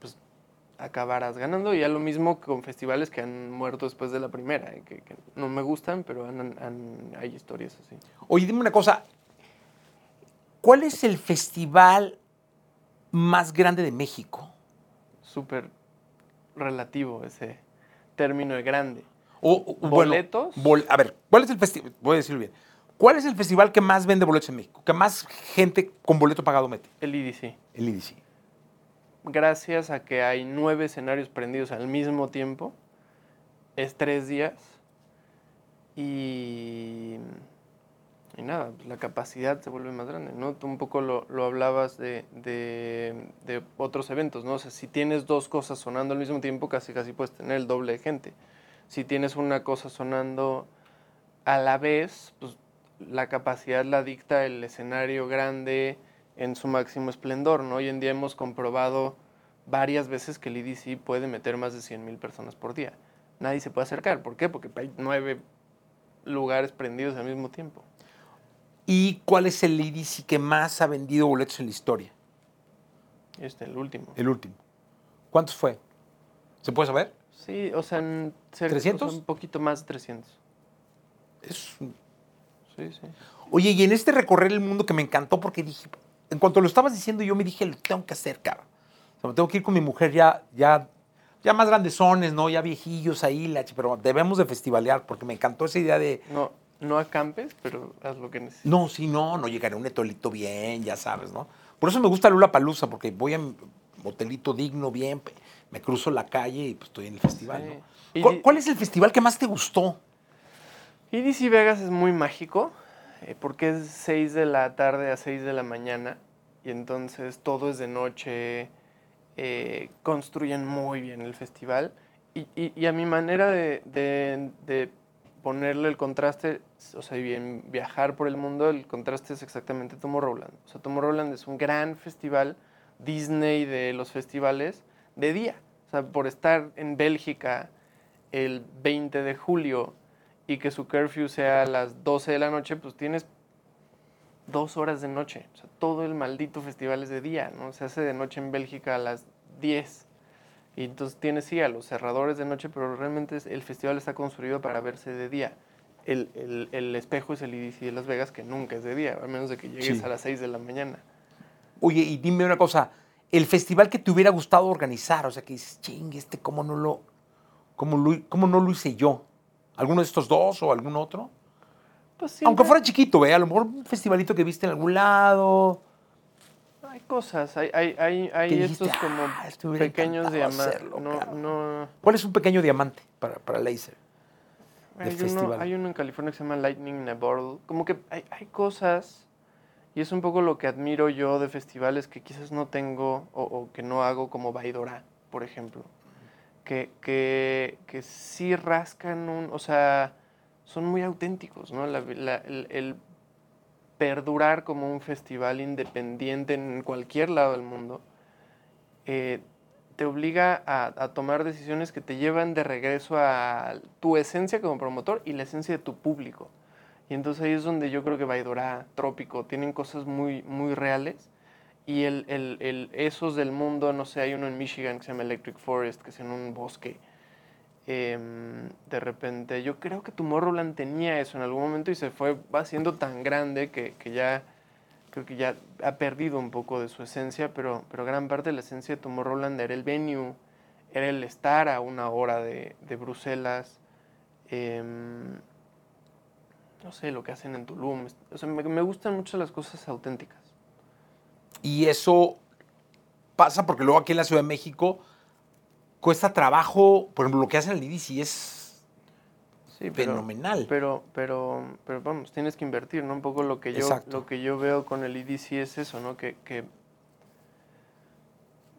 pues acabarás ganando. Y ya lo mismo con festivales que han muerto después de la primera, eh, que, que no me gustan, pero han- han- hay historias así. Oye, dime una cosa. ¿Cuál es el festival más grande de México? Súper relativo ese término de grande. O, o- bueno, ¿Boletos? bol- a ver, ¿cuál es el festival? Voy a decirlo bien. ¿Cuál es el festival que más vende boletos en México? ¿Que más gente con boleto pagado mete? El IDC. El IDC. Gracias a que hay nueve escenarios prendidos al mismo tiempo, es tres días y, y nada, pues, la capacidad se vuelve más grande, ¿no? Tú un poco lo, lo hablabas de, de- de otros eventos, ¿no? O sea, si tienes dos cosas sonando al mismo tiempo, casi casi puedes tener el doble de gente. Si tienes una cosa sonando a la vez, pues la capacidad la dicta el escenario grande en su máximo esplendor, ¿no? Hoy en día hemos comprobado varias veces que el EDC puede meter más de 100 mil personas por día. Nadie se puede acercar. ¿Por qué? Porque hay nueve lugares prendidos al mismo tiempo. ¿Y cuál es el IDC que más ha vendido boletos en la historia? Este, el último. El último. ¿Cuántos fue? ¿Se puede saber? Sí, o sea, en cerca- o sea, ¿300? un poquito más de 300. Es un- Sí, sí. Oye, y en este recorrer el mundo que me encantó porque dije, en cuanto lo estabas diciendo, yo me dije, lo tengo que hacer, cabrón. O sea, me tengo que ir con mi mujer ya, ya, ya más grandezones, ¿no? Ya viejillos ahí, pero debemos de festivalear porque me encantó esa idea de, No, no acampes, pero haz lo que necesites. no, sí, no, no llegaré a un hotelito bien, ya sabes, ¿no? Por eso me gusta Lula Palusa, porque voy a mi hotelito digno, bien, me cruzo la calle y pues estoy en el festival, Sí. ¿no? Y ¿Cuál, es el festival que más te gustó? EDC Vegas es muy mágico eh, porque es 6 de la tarde a 6 de la mañana y entonces todo es de noche. eh, construyen muy bien el festival. Y, y- y a mi manera de, de- de ponerle el contraste, o sea, y en viajar por el mundo, el contraste es exactamente Tomorrowland. O sea, Tomorrowland es un gran festival, Disney de los festivales, de día. O sea, por estar en Bélgica el 20 de julio y que su curfew sea a las 12 de la noche, pues tienes dos horas de noche. O sea, todo el maldito festival es de día, ¿no? Se hace de noche en Bélgica a las 10. Y entonces tienes, sí, a los cerradores de noche, pero realmente es- el festival está construido para verse de día. El, el- el espejo es el IDC de Las Vegas, que nunca es de día, a menos de que llegues Sí. a las 6 de la mañana. Oye, y dime una cosa, el festival que te hubiera gustado organizar, o sea, que dices, ching, este, ¿cómo no lo, cómo lo- cómo no lo hice yo? ¿Alguno de estos dos o algún otro? Pues Aunque siempre fuera chiquito, ¿eh? A lo mejor un festivalito que viste en algún lado. Hay cosas, hay, hay, hay, hay dijiste, estos como "Ah, pequeños diamantes. No, cabrón". no, ¿Cuál es un pequeño diamante para, para Laser? Hay uno, hay uno en California que se llama Lightning in a Bottle. Como que hay, hay cosas, y es un poco lo que admiro yo de festivales que quizás no tengo o, que no hago como Baidora, por ejemplo. Que, que, que sí rascan un, o sea, son muy auténticos, ¿no? La- el, perdurar como un festival independiente en cualquier lado del mundo, eh, te obliga a tomar decisiones que te llevan de regreso a tu esencia como promotor y la esencia de tu público. Y entonces ahí es donde yo creo que Baidora, Trópico, tienen cosas muy, muy reales. Y el, el- el- esos del mundo, no sé, hay uno en Michigan que se llama Electric Forest, que es en un bosque. Em, de repente, yo creo que Tomorrowland tenía eso en algún momento y se fue haciendo tan grande que, que ya creo que ya ha perdido un poco de su esencia, pero, pero gran parte de la esencia de Tomorrowland era el venue, era el estar a una hora de, de Bruselas, em, no sé, lo que hacen en Tulum. O sea, me, me gustan mucho las cosas auténticas. Y eso pasa porque luego aquí en la Ciudad de México cuesta trabajo, por ejemplo, lo que hacen el IDC es Sí, pero- fenomenal. Pero, pero, pero vamos, tienes que invertir, ¿no? Un poco lo que yo, Exacto. lo que yo veo con el IDC es eso, ¿no? Que, que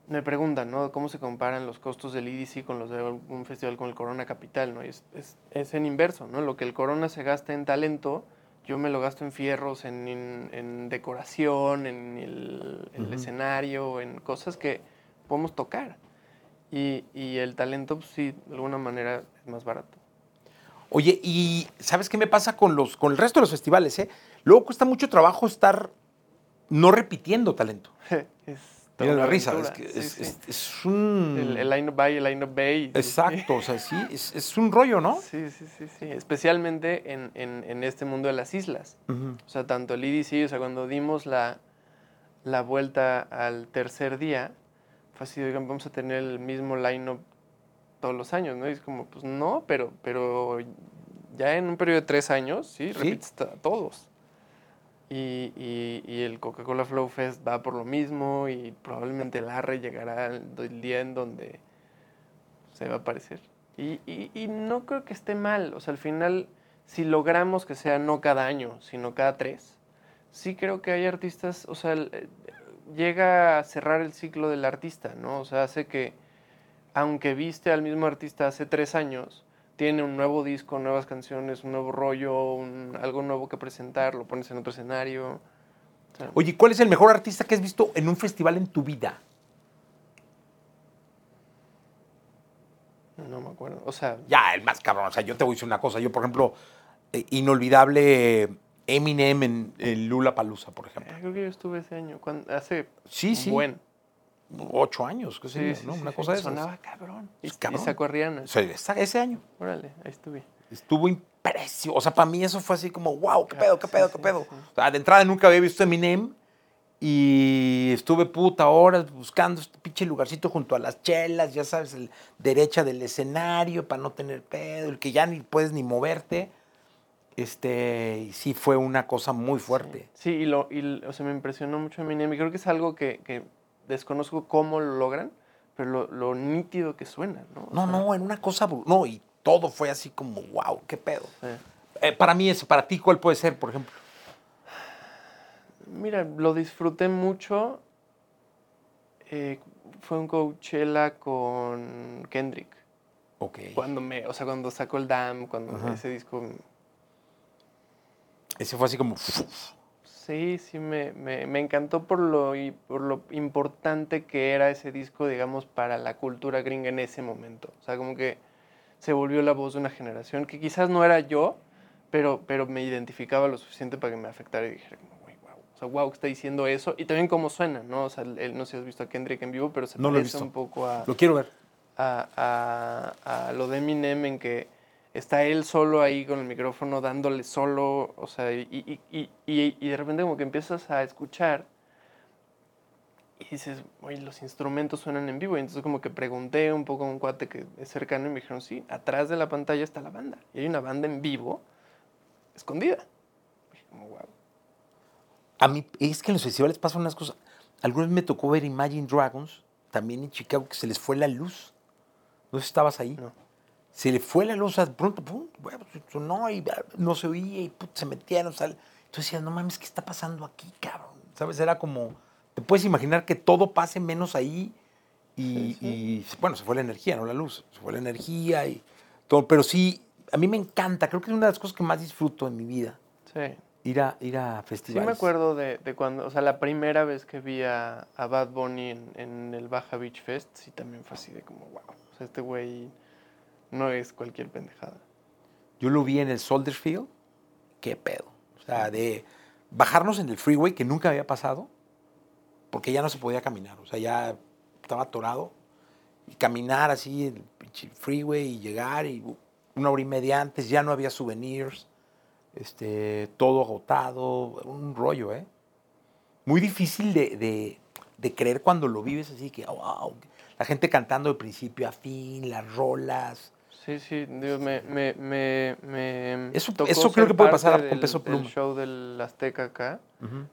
me preguntan, ¿no? ¿Cómo se comparan los costos del IDC con los de un festival con el Corona Capital, ¿no? Y es, es, es en inverso, ¿no? Lo que el Corona se gasta en talento, yo me lo gasto en fierros, en, en- en decoración, en el, escenario, en cosas que podemos tocar. Y, y el talento, pues sí, de alguna manera es más barato. Oye, y ¿sabes qué me pasa con, los, con el resto de los festivales? Eh? Luego cuesta mucho trabajo estar no repitiendo talento. es La una risa, es, aventura, que sí, es, sí. es- es un... El, el line-up by, el line-up bay. Exacto, o sea, sí, es, un rollo, ¿no? Sí, sí, sí, sí. Especialmente en, en- en este mundo de las islas. O sea, tanto el EDC, o sea, cuando dimos la, la vuelta al tercer día, fue así, oigan, vamos a tener el mismo line-up todos los años, ¿no? Y es como, pues no, pero, pero ya en un periodo de tres años, sí, Sí. repites a todos. Y, y- el Coca-Cola Flow Fest va por lo mismo y probablemente el ARRE llegará el, día en donde se va a aparecer. Y, y- y no creo que esté mal. O sea, al final, si logramos que sea no cada año, sino cada tres, sí creo que hay artistas, o sea, eh, llega a cerrar el ciclo del artista, ¿no? O sea, hace que, aunque viste al mismo artista hace tres años, tiene un nuevo disco, nuevas canciones, un nuevo rollo, un- algo nuevo que presentar, lo pones en otro escenario. O sea, Oye, ¿cuál es el mejor artista que has visto en un festival en tu vida? no me acuerdo. O sea, Ya, el más cabrón. O sea, yo te voy a decir una cosa. Yo, por ejemplo, eh, inolvidable Eminem en, en Lula Palusa, por ejemplo. eh, creo que yo estuve ese año, cuando, hace Sí, un sí. buen. Ocho años, qué sé Sí, yo, ¿no? sí, Una sí, cosa de esas. Sonaba cabrón. Y, cabrón. y sacó a Rihanna. Ese año. Órale, ahí estuve. Estuvo impresionante. O sea, para mí eso fue así como, wow, qué pedo, qué pedo, qué pedo. O sea, de entrada nunca había visto Eminem y estuve puta horas buscando este pinche lugarcito junto a las chelas, ya sabes, el derecha del escenario para no tener pedo, el que ya ni puedes ni moverte. Este, y sí fue una cosa muy fuerte. Sí, y, lo, y o sea, me impresionó mucho Eminem. Y creo que es algo que, que desconozco cómo lo logran, pero lo, lo nítido que suena, ¿no? O No, sea, no, en una cosa, no, y todo fue así como, wow, qué pedo. Eh, para mí eso, para ti, ¿cuál puede ser, por ejemplo? Mira, lo disfruté mucho Eh, fue un Coachella con Kendrick. Ok. Cuando me, o sea, cuando sacó el Dam, cuando ese disco. Ese fue así como... Sí, sí, me, me, me encantó por lo, y por lo importante que era ese disco, digamos, para la cultura gringa en ese momento. O sea, como que se volvió la voz de una generación que quizás no era yo, pero, pero me identificaba lo suficiente para que me afectara y dijera, como, "Güey, wow. O sea, wow, que está diciendo eso. Y también cómo suena, ¿no? O sea, él, no sé si has visto a Kendrick en vivo, pero se No parece un poco a, Lo quiero ver. a, a- a lo de Eminem en que está él solo ahí con el micrófono dándole solo, o sea, y, y- y- y- de repente como que empiezas a escuchar y dices, oye, los instrumentos suenan en vivo. Y entonces como que pregunté un poco a un cuate que es cercano y me dijeron, sí, atrás de la pantalla está la banda. Y hay una banda en vivo escondida. Y dije, como, wow. A mí, es que en los festivales pasan unas cosas. Alguna vez me tocó ver Imagine Dragons, también en Chicago, que se les fue la luz. No sé si estabas ahí. No. Se le fue la luz, de pronto, pum, sonó y no se oía y put, se metieron. Sal. Entonces decías, no mames, ¿qué está pasando aquí, cabrón? ¿Sabes? Era como, te puedes imaginar que todo pase menos ahí y, Sí, sí. y, bueno, se fue la energía, no la luz. Se fue la energía y todo. Pero sí, a mí me encanta, creo que es una de las cosas que más disfruto en mi vida, Sí. ir a, ir a Sí festivales. me acuerdo de, de cuando, o sea, la primera vez que vi a, a Bad Bunny en, en el Baja Beach Fest, sí también fue así de como, wow. O sea, este güey no es cualquier pendejada. Yo lo vi en el Soldier Field. Qué pedo. O sea, de bajarnos en el freeway que nunca había pasado, porque ya no se podía caminar. O sea, ya estaba atorado. Y caminar así el freeway y llegar y una hora y media antes ya no había souvenirs. Este, todo agotado. Un rollo, ¿eh? Muy difícil de, de- de creer cuando lo vives así que, wow. La gente cantando de principio a fin, las rolas. Sí, sí, digo, me, me, me, me Eso- tocó eso creo que puede pasar con Peso Pluma. show del Azteca acá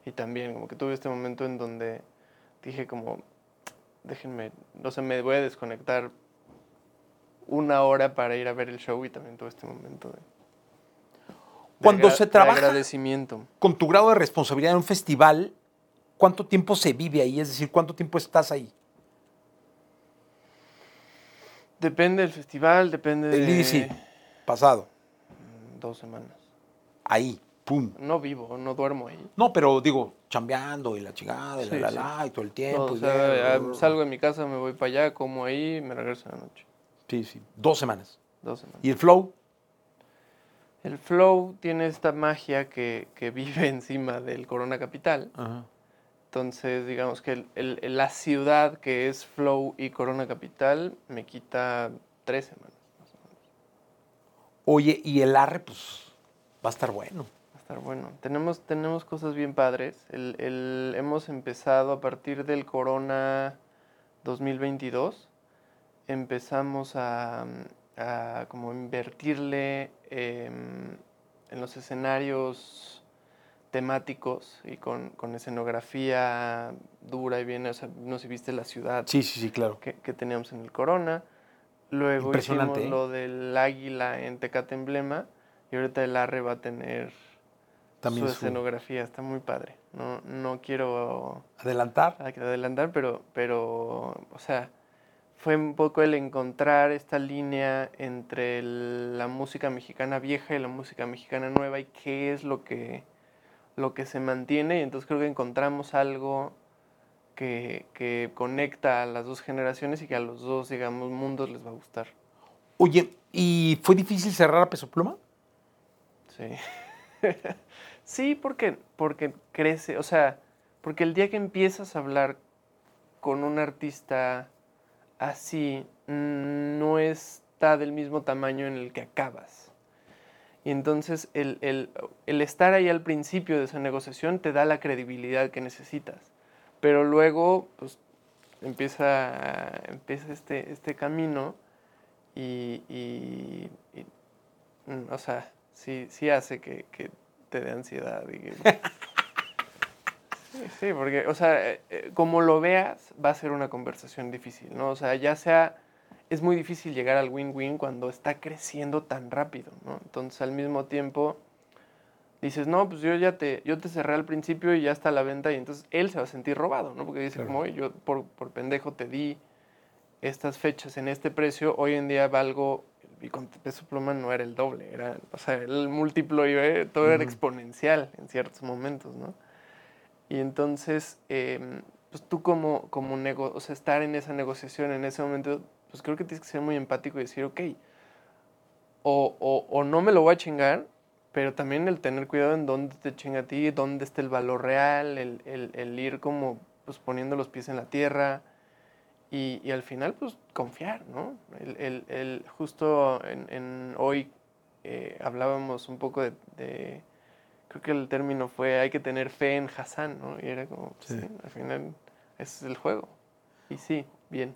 y también como que tuve este momento en donde dije como, déjenme, no sé, me voy a desconectar una hora para ir a ver el show y también tuve este momento de, de Cuando se trabaja agradecimiento. con tu grado de responsabilidad en un festival, ¿cuánto tiempo se vive ahí? Es decir, ¿cuánto tiempo estás ahí? Depende del festival, depende El de pasado, dos semanas. ahí, pum. No vivo, no duermo ahí. No, pero digo, chambeando y la chingada, y Sí, la, sí. la, la, y todo el No, tiempo. o sea, ah, salgo de mi casa, me voy para allá, como ahí, me regreso en la noche. Sí, sí, dos semanas. Dos semanas. ¿Y el flow? El flow tiene esta magia que, que vive encima del Corona Capital. Entonces, digamos que el- el- el- la ciudad que es Flow y Corona Capital me quita tres semanas. más o menos. Oye, y el arre, pues, va a estar bueno. Va a estar bueno. Tenemos, tenemos cosas bien padres. El, hemos empezado a partir del Corona 2022. Empezamos a, a como invertirle em, en los escenarios temáticos y con, con escenografía dura y bien. O sea, no sé si viste la ciudad Sí, sí, sí, claro. que, que teníamos en el Corona. Luego hicimos ¿eh? lo del águila en Tecate Emblema. Y ahorita el Arre va a tener También su su- escenografía. Está muy padre. No, no quiero Adelantar. adelantar, pero, pero, o sea, fue un poco el encontrar esta línea entre el- la música mexicana vieja y la música mexicana nueva y qué es lo que, lo que se mantiene. Y entonces creo que encontramos algo que, que conecta a las dos generaciones y que a los dos, digamos, mundos les va a gustar. Oye, ¿y fue difícil cerrar a Peso Pluma? Sí. sí, porque, porque crece, o sea, porque el día que empiezas a hablar con un artista así, mm, no está del mismo tamaño en el que acabas. Y entonces el, el- estar ahí al principio de esa negociación te da la credibilidad que necesitas. Pero luego, pues, empieza, empieza este, este camino y, y- mm, o sea, sí, sí hace que, que te dé ansiedad. sí, sí, porque, o sea, eh, eh, como lo veas, va a ser una conversación difícil, ¿no? O sea, ya sea, es muy difícil llegar al win-win cuando está creciendo tan rápido, ¿no? Entonces, al mismo tiempo, dices, no, pues yo ya te, yo te cerré al principio y ya está a la venta y entonces él se va a sentir robado, ¿no? Porque dice, Claro. como, "Oye, yo por, por pendejo te di estas fechas en este precio, hoy en día valgo, y con peso pluma no era el doble, era, o sea, el múltiplo, y eh, todo era exponencial en ciertos momentos, ¿no? Y entonces, em, pues tú como, como nego o sea, estar en esa negociación en ese momento, pues creo que tienes que ser muy empático y decir, ok, o, o, o no me lo voy a chingar, pero también el tener cuidado en dónde te chinga a ti, dónde está el valor real, el, el- el ir como pues poniendo los pies en la tierra y, y al final pues confiar, ¿no? El, el- justo en, en hoy eh, hablábamos un poco de, de- creo que el término fue hay que tener fe en Hassan, ¿no? Y era como, pues, Sí. sí, al final ese es el juego. Y sí, bien.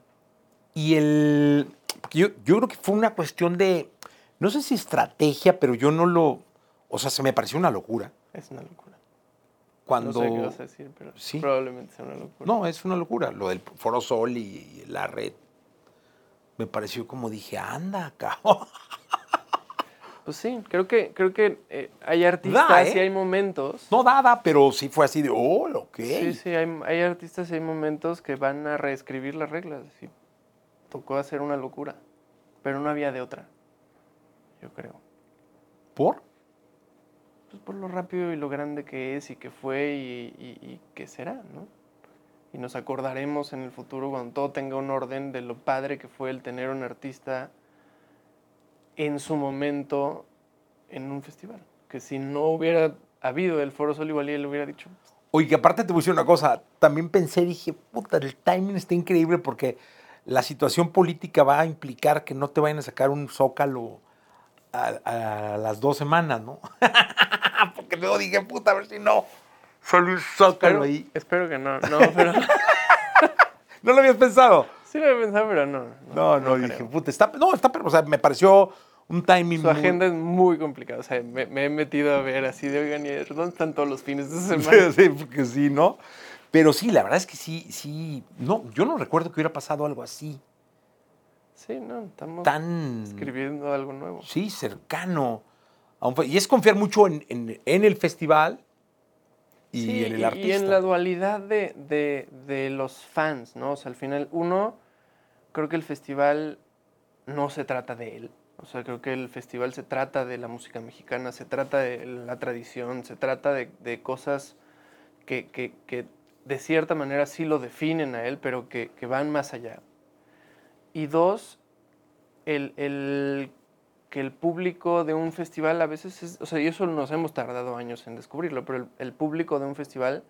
Y el. Yo, yo creo que fue una cuestión de. No sé si estrategia, pero yo no lo. O sea, se me pareció una locura. Es una locura. Cuando. No sé qué vas a decir, pero Sí. probablemente sea una locura. No, es una locura. Lo del Foro Sol y la red. Me pareció como dije, anda, cabrón. Pues sí, creo que, creo que eh, hay artistas Da, ¿eh? y hay momentos. No dada, pero sí fue así de, oh, ok. Sí, sí, hay, hay artistas y hay momentos que van a reescribir las reglas. Y tocó hacer una locura. Pero no había de otra. Yo creo. ¿Por? Pues por lo rápido y lo grande que es y que fue y, y- y que será, ¿no? Y nos acordaremos en el futuro cuando todo tenga un orden de lo padre que fue el tener un artista en su momento en un festival. Que si no hubiera habido el Foro Sol y él hubiera dicho, Oye, que aparte te decir una cosa. También pensé, dije, puta, el timing está increíble porque la situación política va a implicar que no te vayan a sacar un zócalo a, a las dos semanas, ¿no? porque luego dije, puta, a ver si no sale un zócalo espero, ahí. espero que no, no, pero ¿No lo habías pensado? sí lo he pensado, pero no. No, no, dije, puta, está, no, está, pero, o sea, me pareció un timing Su muy- agenda es muy complicada. O sea, me, me he metido a ver así de, oigan, ¿y ¿dónde están todos los fines de semana? Sí, porque sí, ¿no? Pero sí, la verdad es que sí, sí, no, yo no recuerdo que hubiera pasado algo así, Sí, no, estamos tan, escribiendo algo nuevo. sí, cercano. a un fe- y es confiar mucho en, en- en el festival y Sí, en el artista. Y en la dualidad de, de- de los fans, ¿no? O sea, al final, uno, creo que el festival no se trata de él. O sea, creo que el festival se trata de la música mexicana, se trata de la tradición, se trata de, de cosas que, que- que de cierta manera sí lo definen a él, pero que, van más allá. Y dos, el, el- que el público de un festival a veces es, o sea, y eso nos hemos tardado años en descubrirlo, pero el, el público de un festival,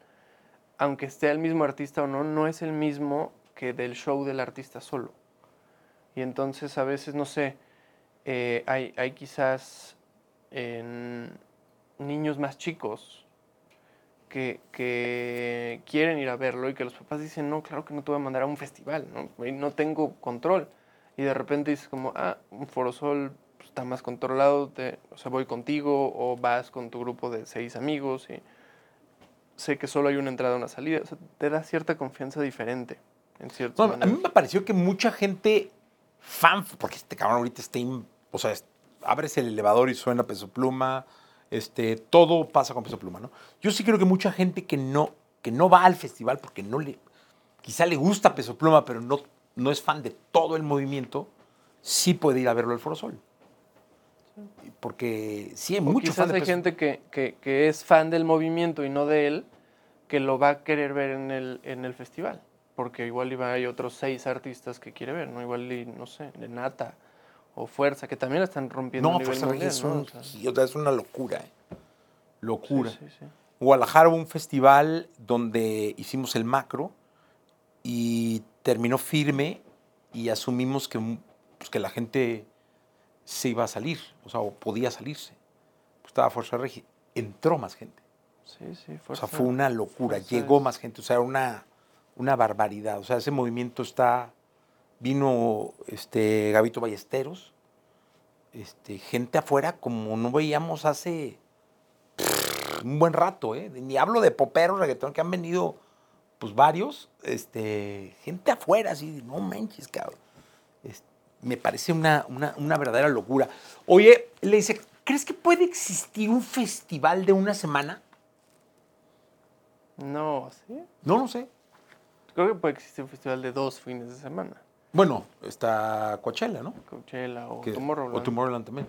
aunque esté el mismo artista o no, no es el mismo que del show del artista solo. Y entonces a veces, no sé, eh, hay, hay quizás en niños más chicos que, que quieren ir a verlo y que los papás dicen, no, claro que no te voy a mandar a un festival, ¿no? No tengo control. Y de repente dices como, ah, un Forosol pues, está más controlado, te- o sea, voy contigo o vas con tu grupo de seis amigos y sé que solo hay una entrada, una salida. O sea, te da cierta confianza diferente, en cierto a mí me pareció que mucha gente fan, porque este cabrón ahorita está, in- o sea, es- abres el elevador y suena peso pluma, este, todo pasa con peso pluma, ¿no? Yo sí creo que mucha gente que no, que no va al festival porque no le, quizá le gusta peso pluma, pero no, no es fan de todo el movimiento, sí puede ir a verlo al Foro Sol. Porque sí hay O mucho fan quizás de hay Peso- gente que, que- que es fan del movimiento y no de él, que lo va a querer ver en el, en el festival. Porque igual iba, hay otros seis artistas que quiere ver, ¿no? Igual, y, no sé, de Nata o Fuerza, que también la están rompiendo No, a nivel Fuerza mundial, es, O sea, una locura, ¿eh? Locura. sí, sí, sí. Guadalajara hubo un festival donde hicimos el macro y terminó firme y asumimos que, pues, que la gente se iba a salir, o sea, o podía salirse. Pues estaba Fuerza Regia. Entró más gente. Sí, sí, O Fuerza. sea, fue una locura. Llegó más gente. O sea, era una, una barbaridad. O sea, ese movimiento está. Vino este, Gabito Ballesteros. Este, gente afuera como no veíamos hace un buen rato, ¿eh? Ni hablo de poperos, reggaetón, que han venido, pues varios. Este, gente afuera, así, no manches, cabrón. Me parece una, una, una verdadera locura. Oye, le dice, ¿Crees que puede existir un festival de una semana? No, ¿sí? No lo sé. Creo que puede existir un festival de dos fines de semana. Bueno, está Coachella, ¿no? Coachella o Que- Tomorrowland. O Tomorrowland también.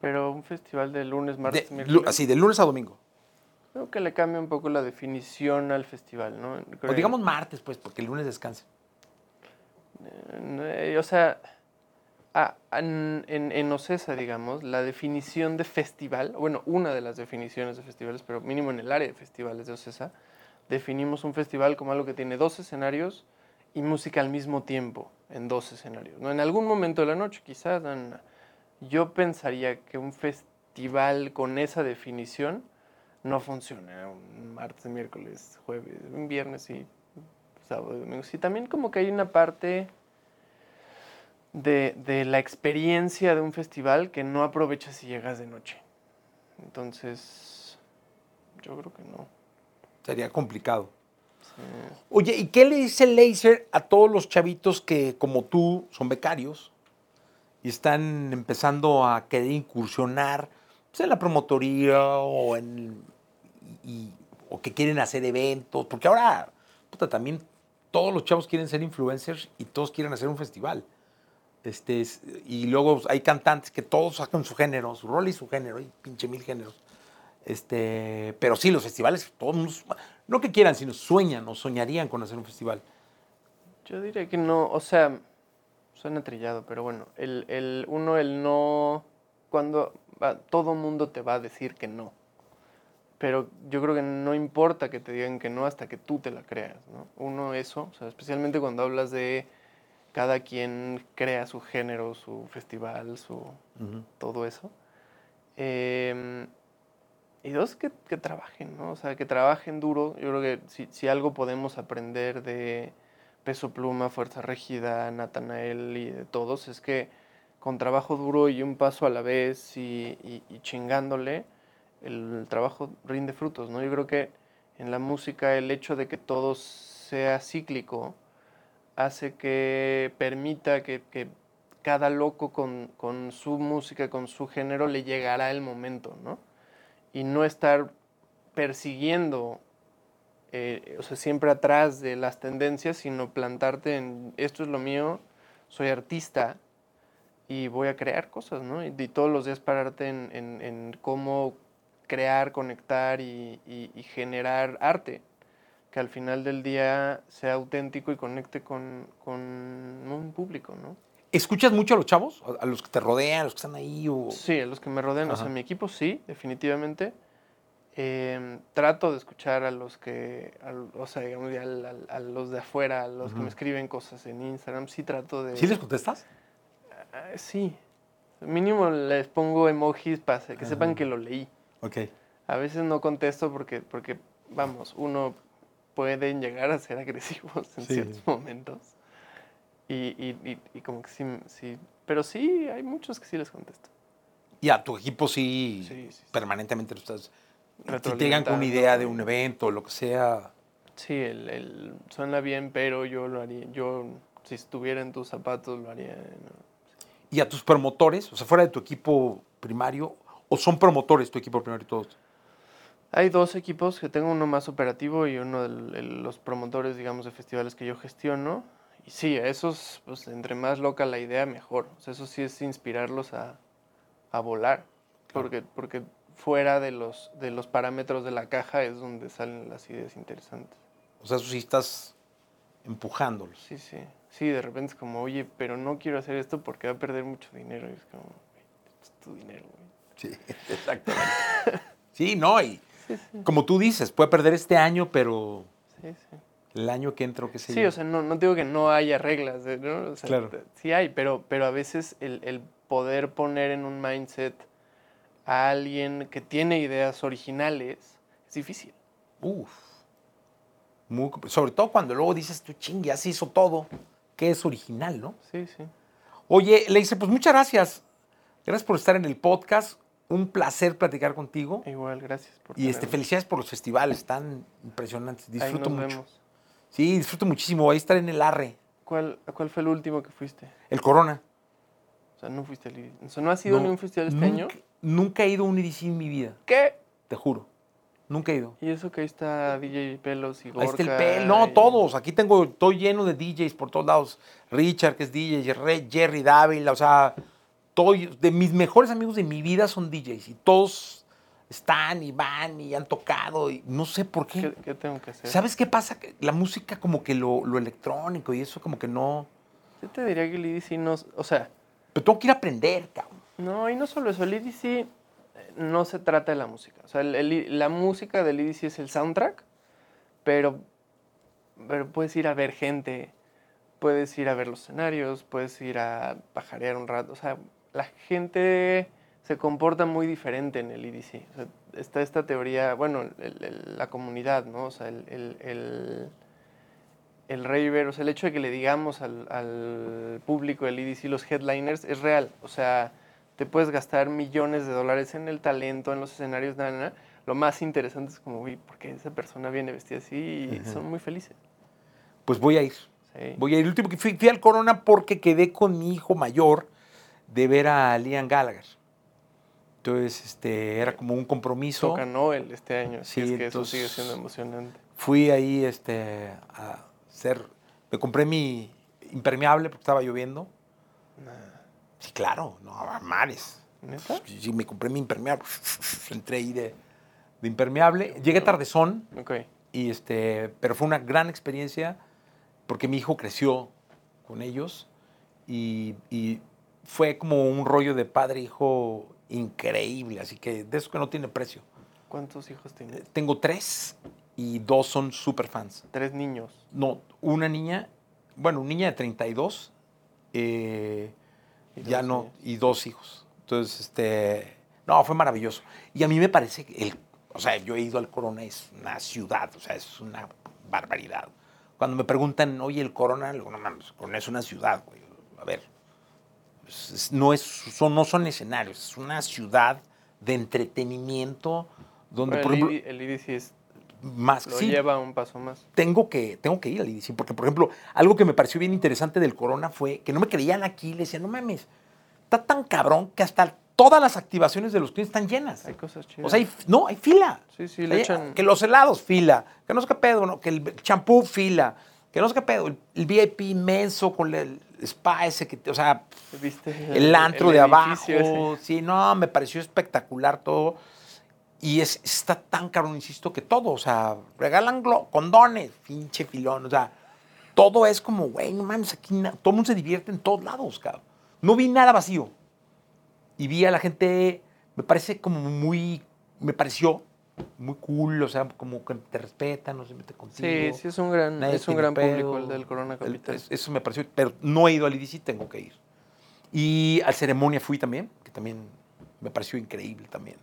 Pero un festival de lunes, martes, De- miércoles. así, de lunes a domingo. Creo que le cambia un poco la definición al festival, ¿no? O Creo- digamos martes, pues, porque el lunes descansa. Eh, o sea, en, en, en Ocesa, digamos, la definición de festival, bueno, una de las definiciones de festivales, pero mínimo en el área de festivales de Ocesa, definimos un festival como algo que tiene dos escenarios y música al mismo tiempo en dos escenarios. ¿no? En algún momento de la noche, quizás, yo pensaría que un festival con esa definición no funciona un martes, miércoles, jueves, un viernes y sábado y domingo. Sí, también como que hay una parte de, de la experiencia de un festival que no aprovechas si llegas de noche. Entonces, yo creo que no. Sería complicado. Oye, ¿y qué le dice Laser a todos los chavitos que, como tú, son becarios y están empezando a querer incursionar pues, en la promotoría o en o que quieren hacer eventos? Porque ahora, puta, también todos los chavos quieren ser influencers y todos quieren hacer un festival. Este, es- y luego hay cantantes que todos sacan su género, su rol y su género, y pinche mil géneros. Este, pero sí, los festivales, todos, no que quieran, sino sueñan o soñarían con hacer un festival. Yo diría que no, o sea, suena trillado, pero bueno, el, el uno, el no, cuando va- todo mundo te va a decir que no. Pero yo creo que no importa que te digan que no hasta que tú te la creas, ¿no? Uno, eso, o sea, especialmente cuando hablas de cada quien crea su género, su festival, su todo eso. Em, y dos, que, trabajen, ¿no? O sea, que trabajen duro. Yo creo que si, algo podemos aprender de Peso Pluma, Fuerza Régida, Natanael y de todos, es que con trabajo duro y un paso a la vez y, chingándole, el trabajo rinde frutos, ¿no? Yo creo que en la música el hecho de que todo sea cíclico hace que permita que, que cada loco con, con su música, con su género, le llegará el momento, ¿no? Y no estar persiguiendo, eh, o sea, siempre atrás de las tendencias, sino plantarte en esto es lo mío, soy artista y voy a crear cosas, ¿no? Y, todos los días pararte en, cómo crear, conectar y generar arte, que al final del día sea auténtico y conecte con, con un público, ¿no? ¿Escuchas mucho a los chavos? ¿A los que te rodean, a los que están ahí? O... Sí, a los que me rodean, o sea, mi equipo sí, definitivamente. Em, trato de escuchar a los que, o sea, digamos, ya a, los de afuera, a los que me escriben cosas en Instagram, sí trato de... ¿Sí les contestas? Ah, sí, mínimo les pongo emojis para que sepan que lo leí. Ok. A veces no contesto porque, porque vamos, uno pueden llegar a ser agresivos en Sí. ciertos momentos. Y, y- y- y como que sí, sí, pero sí, hay muchos que sí les contesto. Y a tu equipo sí, Sí, sí, permanentemente lo estás... Si te llegan con Retroalimentando, una idea de un evento lo que sea... Sí, el, el- suena bien, pero yo lo haría, yo si estuviera en tus zapatos lo haría. ¿no? Y a tus promotores, o sea, fuera de tu equipo primario, o son promotores tu equipo primario y todos. Hay dos equipos, que tengo uno más operativo y uno de los promotores, digamos, de festivales que yo gestiono. Y sí, a esos, pues entre más loca la idea, mejor. O sea, eso sí es inspirarlos a, a volar. Claro. Porque, porque fuera de los, de los parámetros de la caja es donde salen las ideas interesantes. O sea, eso sí estás empujándolos. Sí, sí. Sí, de repente es como, oye, pero no quiero hacer esto porque va a perder mucho dinero. Y es como, "Güey, es tu dinero, güey. Sí, exactamente. sí, no, y Sí, sí. como tú dices, puede perder este año, pero Sí, sí. El año que entra, o qué sé Sí, yo. o sea, no, no digo que no haya reglas, ¿eh? ¿no? O sea, Claro. Sí hay, pero, pero a veces el, el poder poner en un mindset a alguien que tiene ideas originales es difícil. Uf. Muy sobre todo cuando luego dices, tú ching, ya se hizo todo, que es original, ¿no? Sí, sí. Oye, le dice, pues muchas gracias. Gracias por estar en el podcast. Un placer platicar contigo. Igual, gracias por Y este, felicidades por los festivales tan impresionantes. Ahí Disfruto nos mucho. vemos. Sí, disfruto muchísimo. Voy a estar en el Arre, ¿Cuál, ¿A cuál fue el último que fuiste? el Corona. O sea, no fuiste al... O sea, ¿no has ido No, ni un festival este año? nunca- nunca he ido a un EDC en mi vida, ¿Qué? te juro. Nunca he ido. Y eso que ahí está DJ Pelos y Ahí Gorka. está el pel, no, todos. Aquí tengo, estoy lleno de DJs por todos lados. Richard, que es DJ, Jerry Dávila, o sea, todo, de mis mejores amigos de mi vida son DJs y todos están y van y han tocado y no sé por qué. ¿Qué, qué tengo que hacer? ¿Sabes qué pasa? La música como que lo, lo electrónico y eso como que no... Yo te diría que el EDC no... O sea, Pero tengo que ir a aprender, cabrón. no, y no solo eso. El EDC eh, no se trata de la música. O sea, el- el- la música del EDC es el soundtrack, pero, pero puedes ir a ver gente, puedes ir a ver los escenarios, puedes ir a pajarear un rato. O sea, la gente se comporta muy diferente en el. O sea, está esta teoría, bueno, el- el- la comunidad, ¿no? O sea, el, el, raver, o sea, el hecho de que le digamos al, al público del EDC los headliners es real. O sea, te puedes gastar millones de dólares en el talento, en los escenarios, na, na. Lo más interesante es como, uy, porque esa persona viene vestida así y son muy felices. Pues voy a ir. Sí. Voy a ir. El último que fui, fui al Corona porque quedé con mi hijo mayor de ver a Liam Gallagher. Entonces, este, era como un compromiso. Toca Noel este año, Sí, es que eso sigue siendo emocionante. Fui ahí este, a hacer. Me compré mi impermeable porque estaba lloviendo. Sí, claro, no, a mares. ¿Neta? Sí, me compré mi impermeable. Entré ahí de, de impermeable. Llegué tardezón, Ok. y este, pero fue una gran experiencia porque mi hijo creció con ellos y, y fue como un rollo de padre-hijo increíble. Así que de eso que no tiene precio. ¿Cuántos hijos tienes? Tengo tres y dos son super fans. Tres niños. No, una niña, bueno, una niña de 32, eh, Y ya no, niños. y dos hijos. Entonces, este, no, fue maravilloso. Y a mí me parece que el, o sea, yo he ido al Corona, es una ciudad, o sea, es una barbaridad. Cuando me preguntan, oye, el Corona, no mames, Corona es una ciudad, güey. A ver, no, es, son, no son escenarios, es una ciudad de entretenimiento donde, Bueno, por el, ejemplo, el EDC es- más lo sí, lleva un paso más. tengo que, tengo que ir al IDC, porque, por ejemplo, algo que me pareció bien interesante del Corona fue que no me creían aquí, le decían, no mames, está tan cabrón que hasta todas las activaciones de los clientes están llenas. Hay cosas chidas. O sea, hay, no, hay fila. Sí, sí, le echan- Que los helados, fila. Que no sé qué pedo, ¿no? que el champú, fila. Que no sé qué pedo, el, el VIP inmenso con el spa ese, que, o sea, ¿Viste? el antro de abajo. ese? Sí, no, me pareció espectacular todo. Y es, está tan cabrón, insisto, que todo, o sea, regalan condones, pinche filón, o sea, todo es como, güey, no mames, aquí todo el mundo se divierte en todos lados, cabrón. No vi nada vacío. Y vi a la gente, me parece como muy, me pareció muy cool, o sea, como que te respetan, no se mete contigo. Sí, sí, es un gran, nadie es un gran pedo. público el del Corona Capital. es- Eso me pareció, pero no he ido al IDC, tengo que ir. Y al ceremonia fui también, que también me pareció increíble también.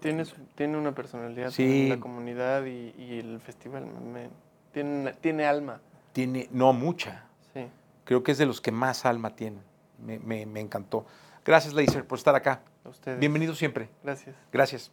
Tiene, su- tiene una personalidad Sí. la comunidad y, y el festival. me- tiene, tiene alma. Tiene, no mucha, Sí. creo que es de los que más alma tienen. Me, me- me encantó. Gracias, Laser, por estar acá. A ustedes. Bienvenido siempre. Gracias. Gracias.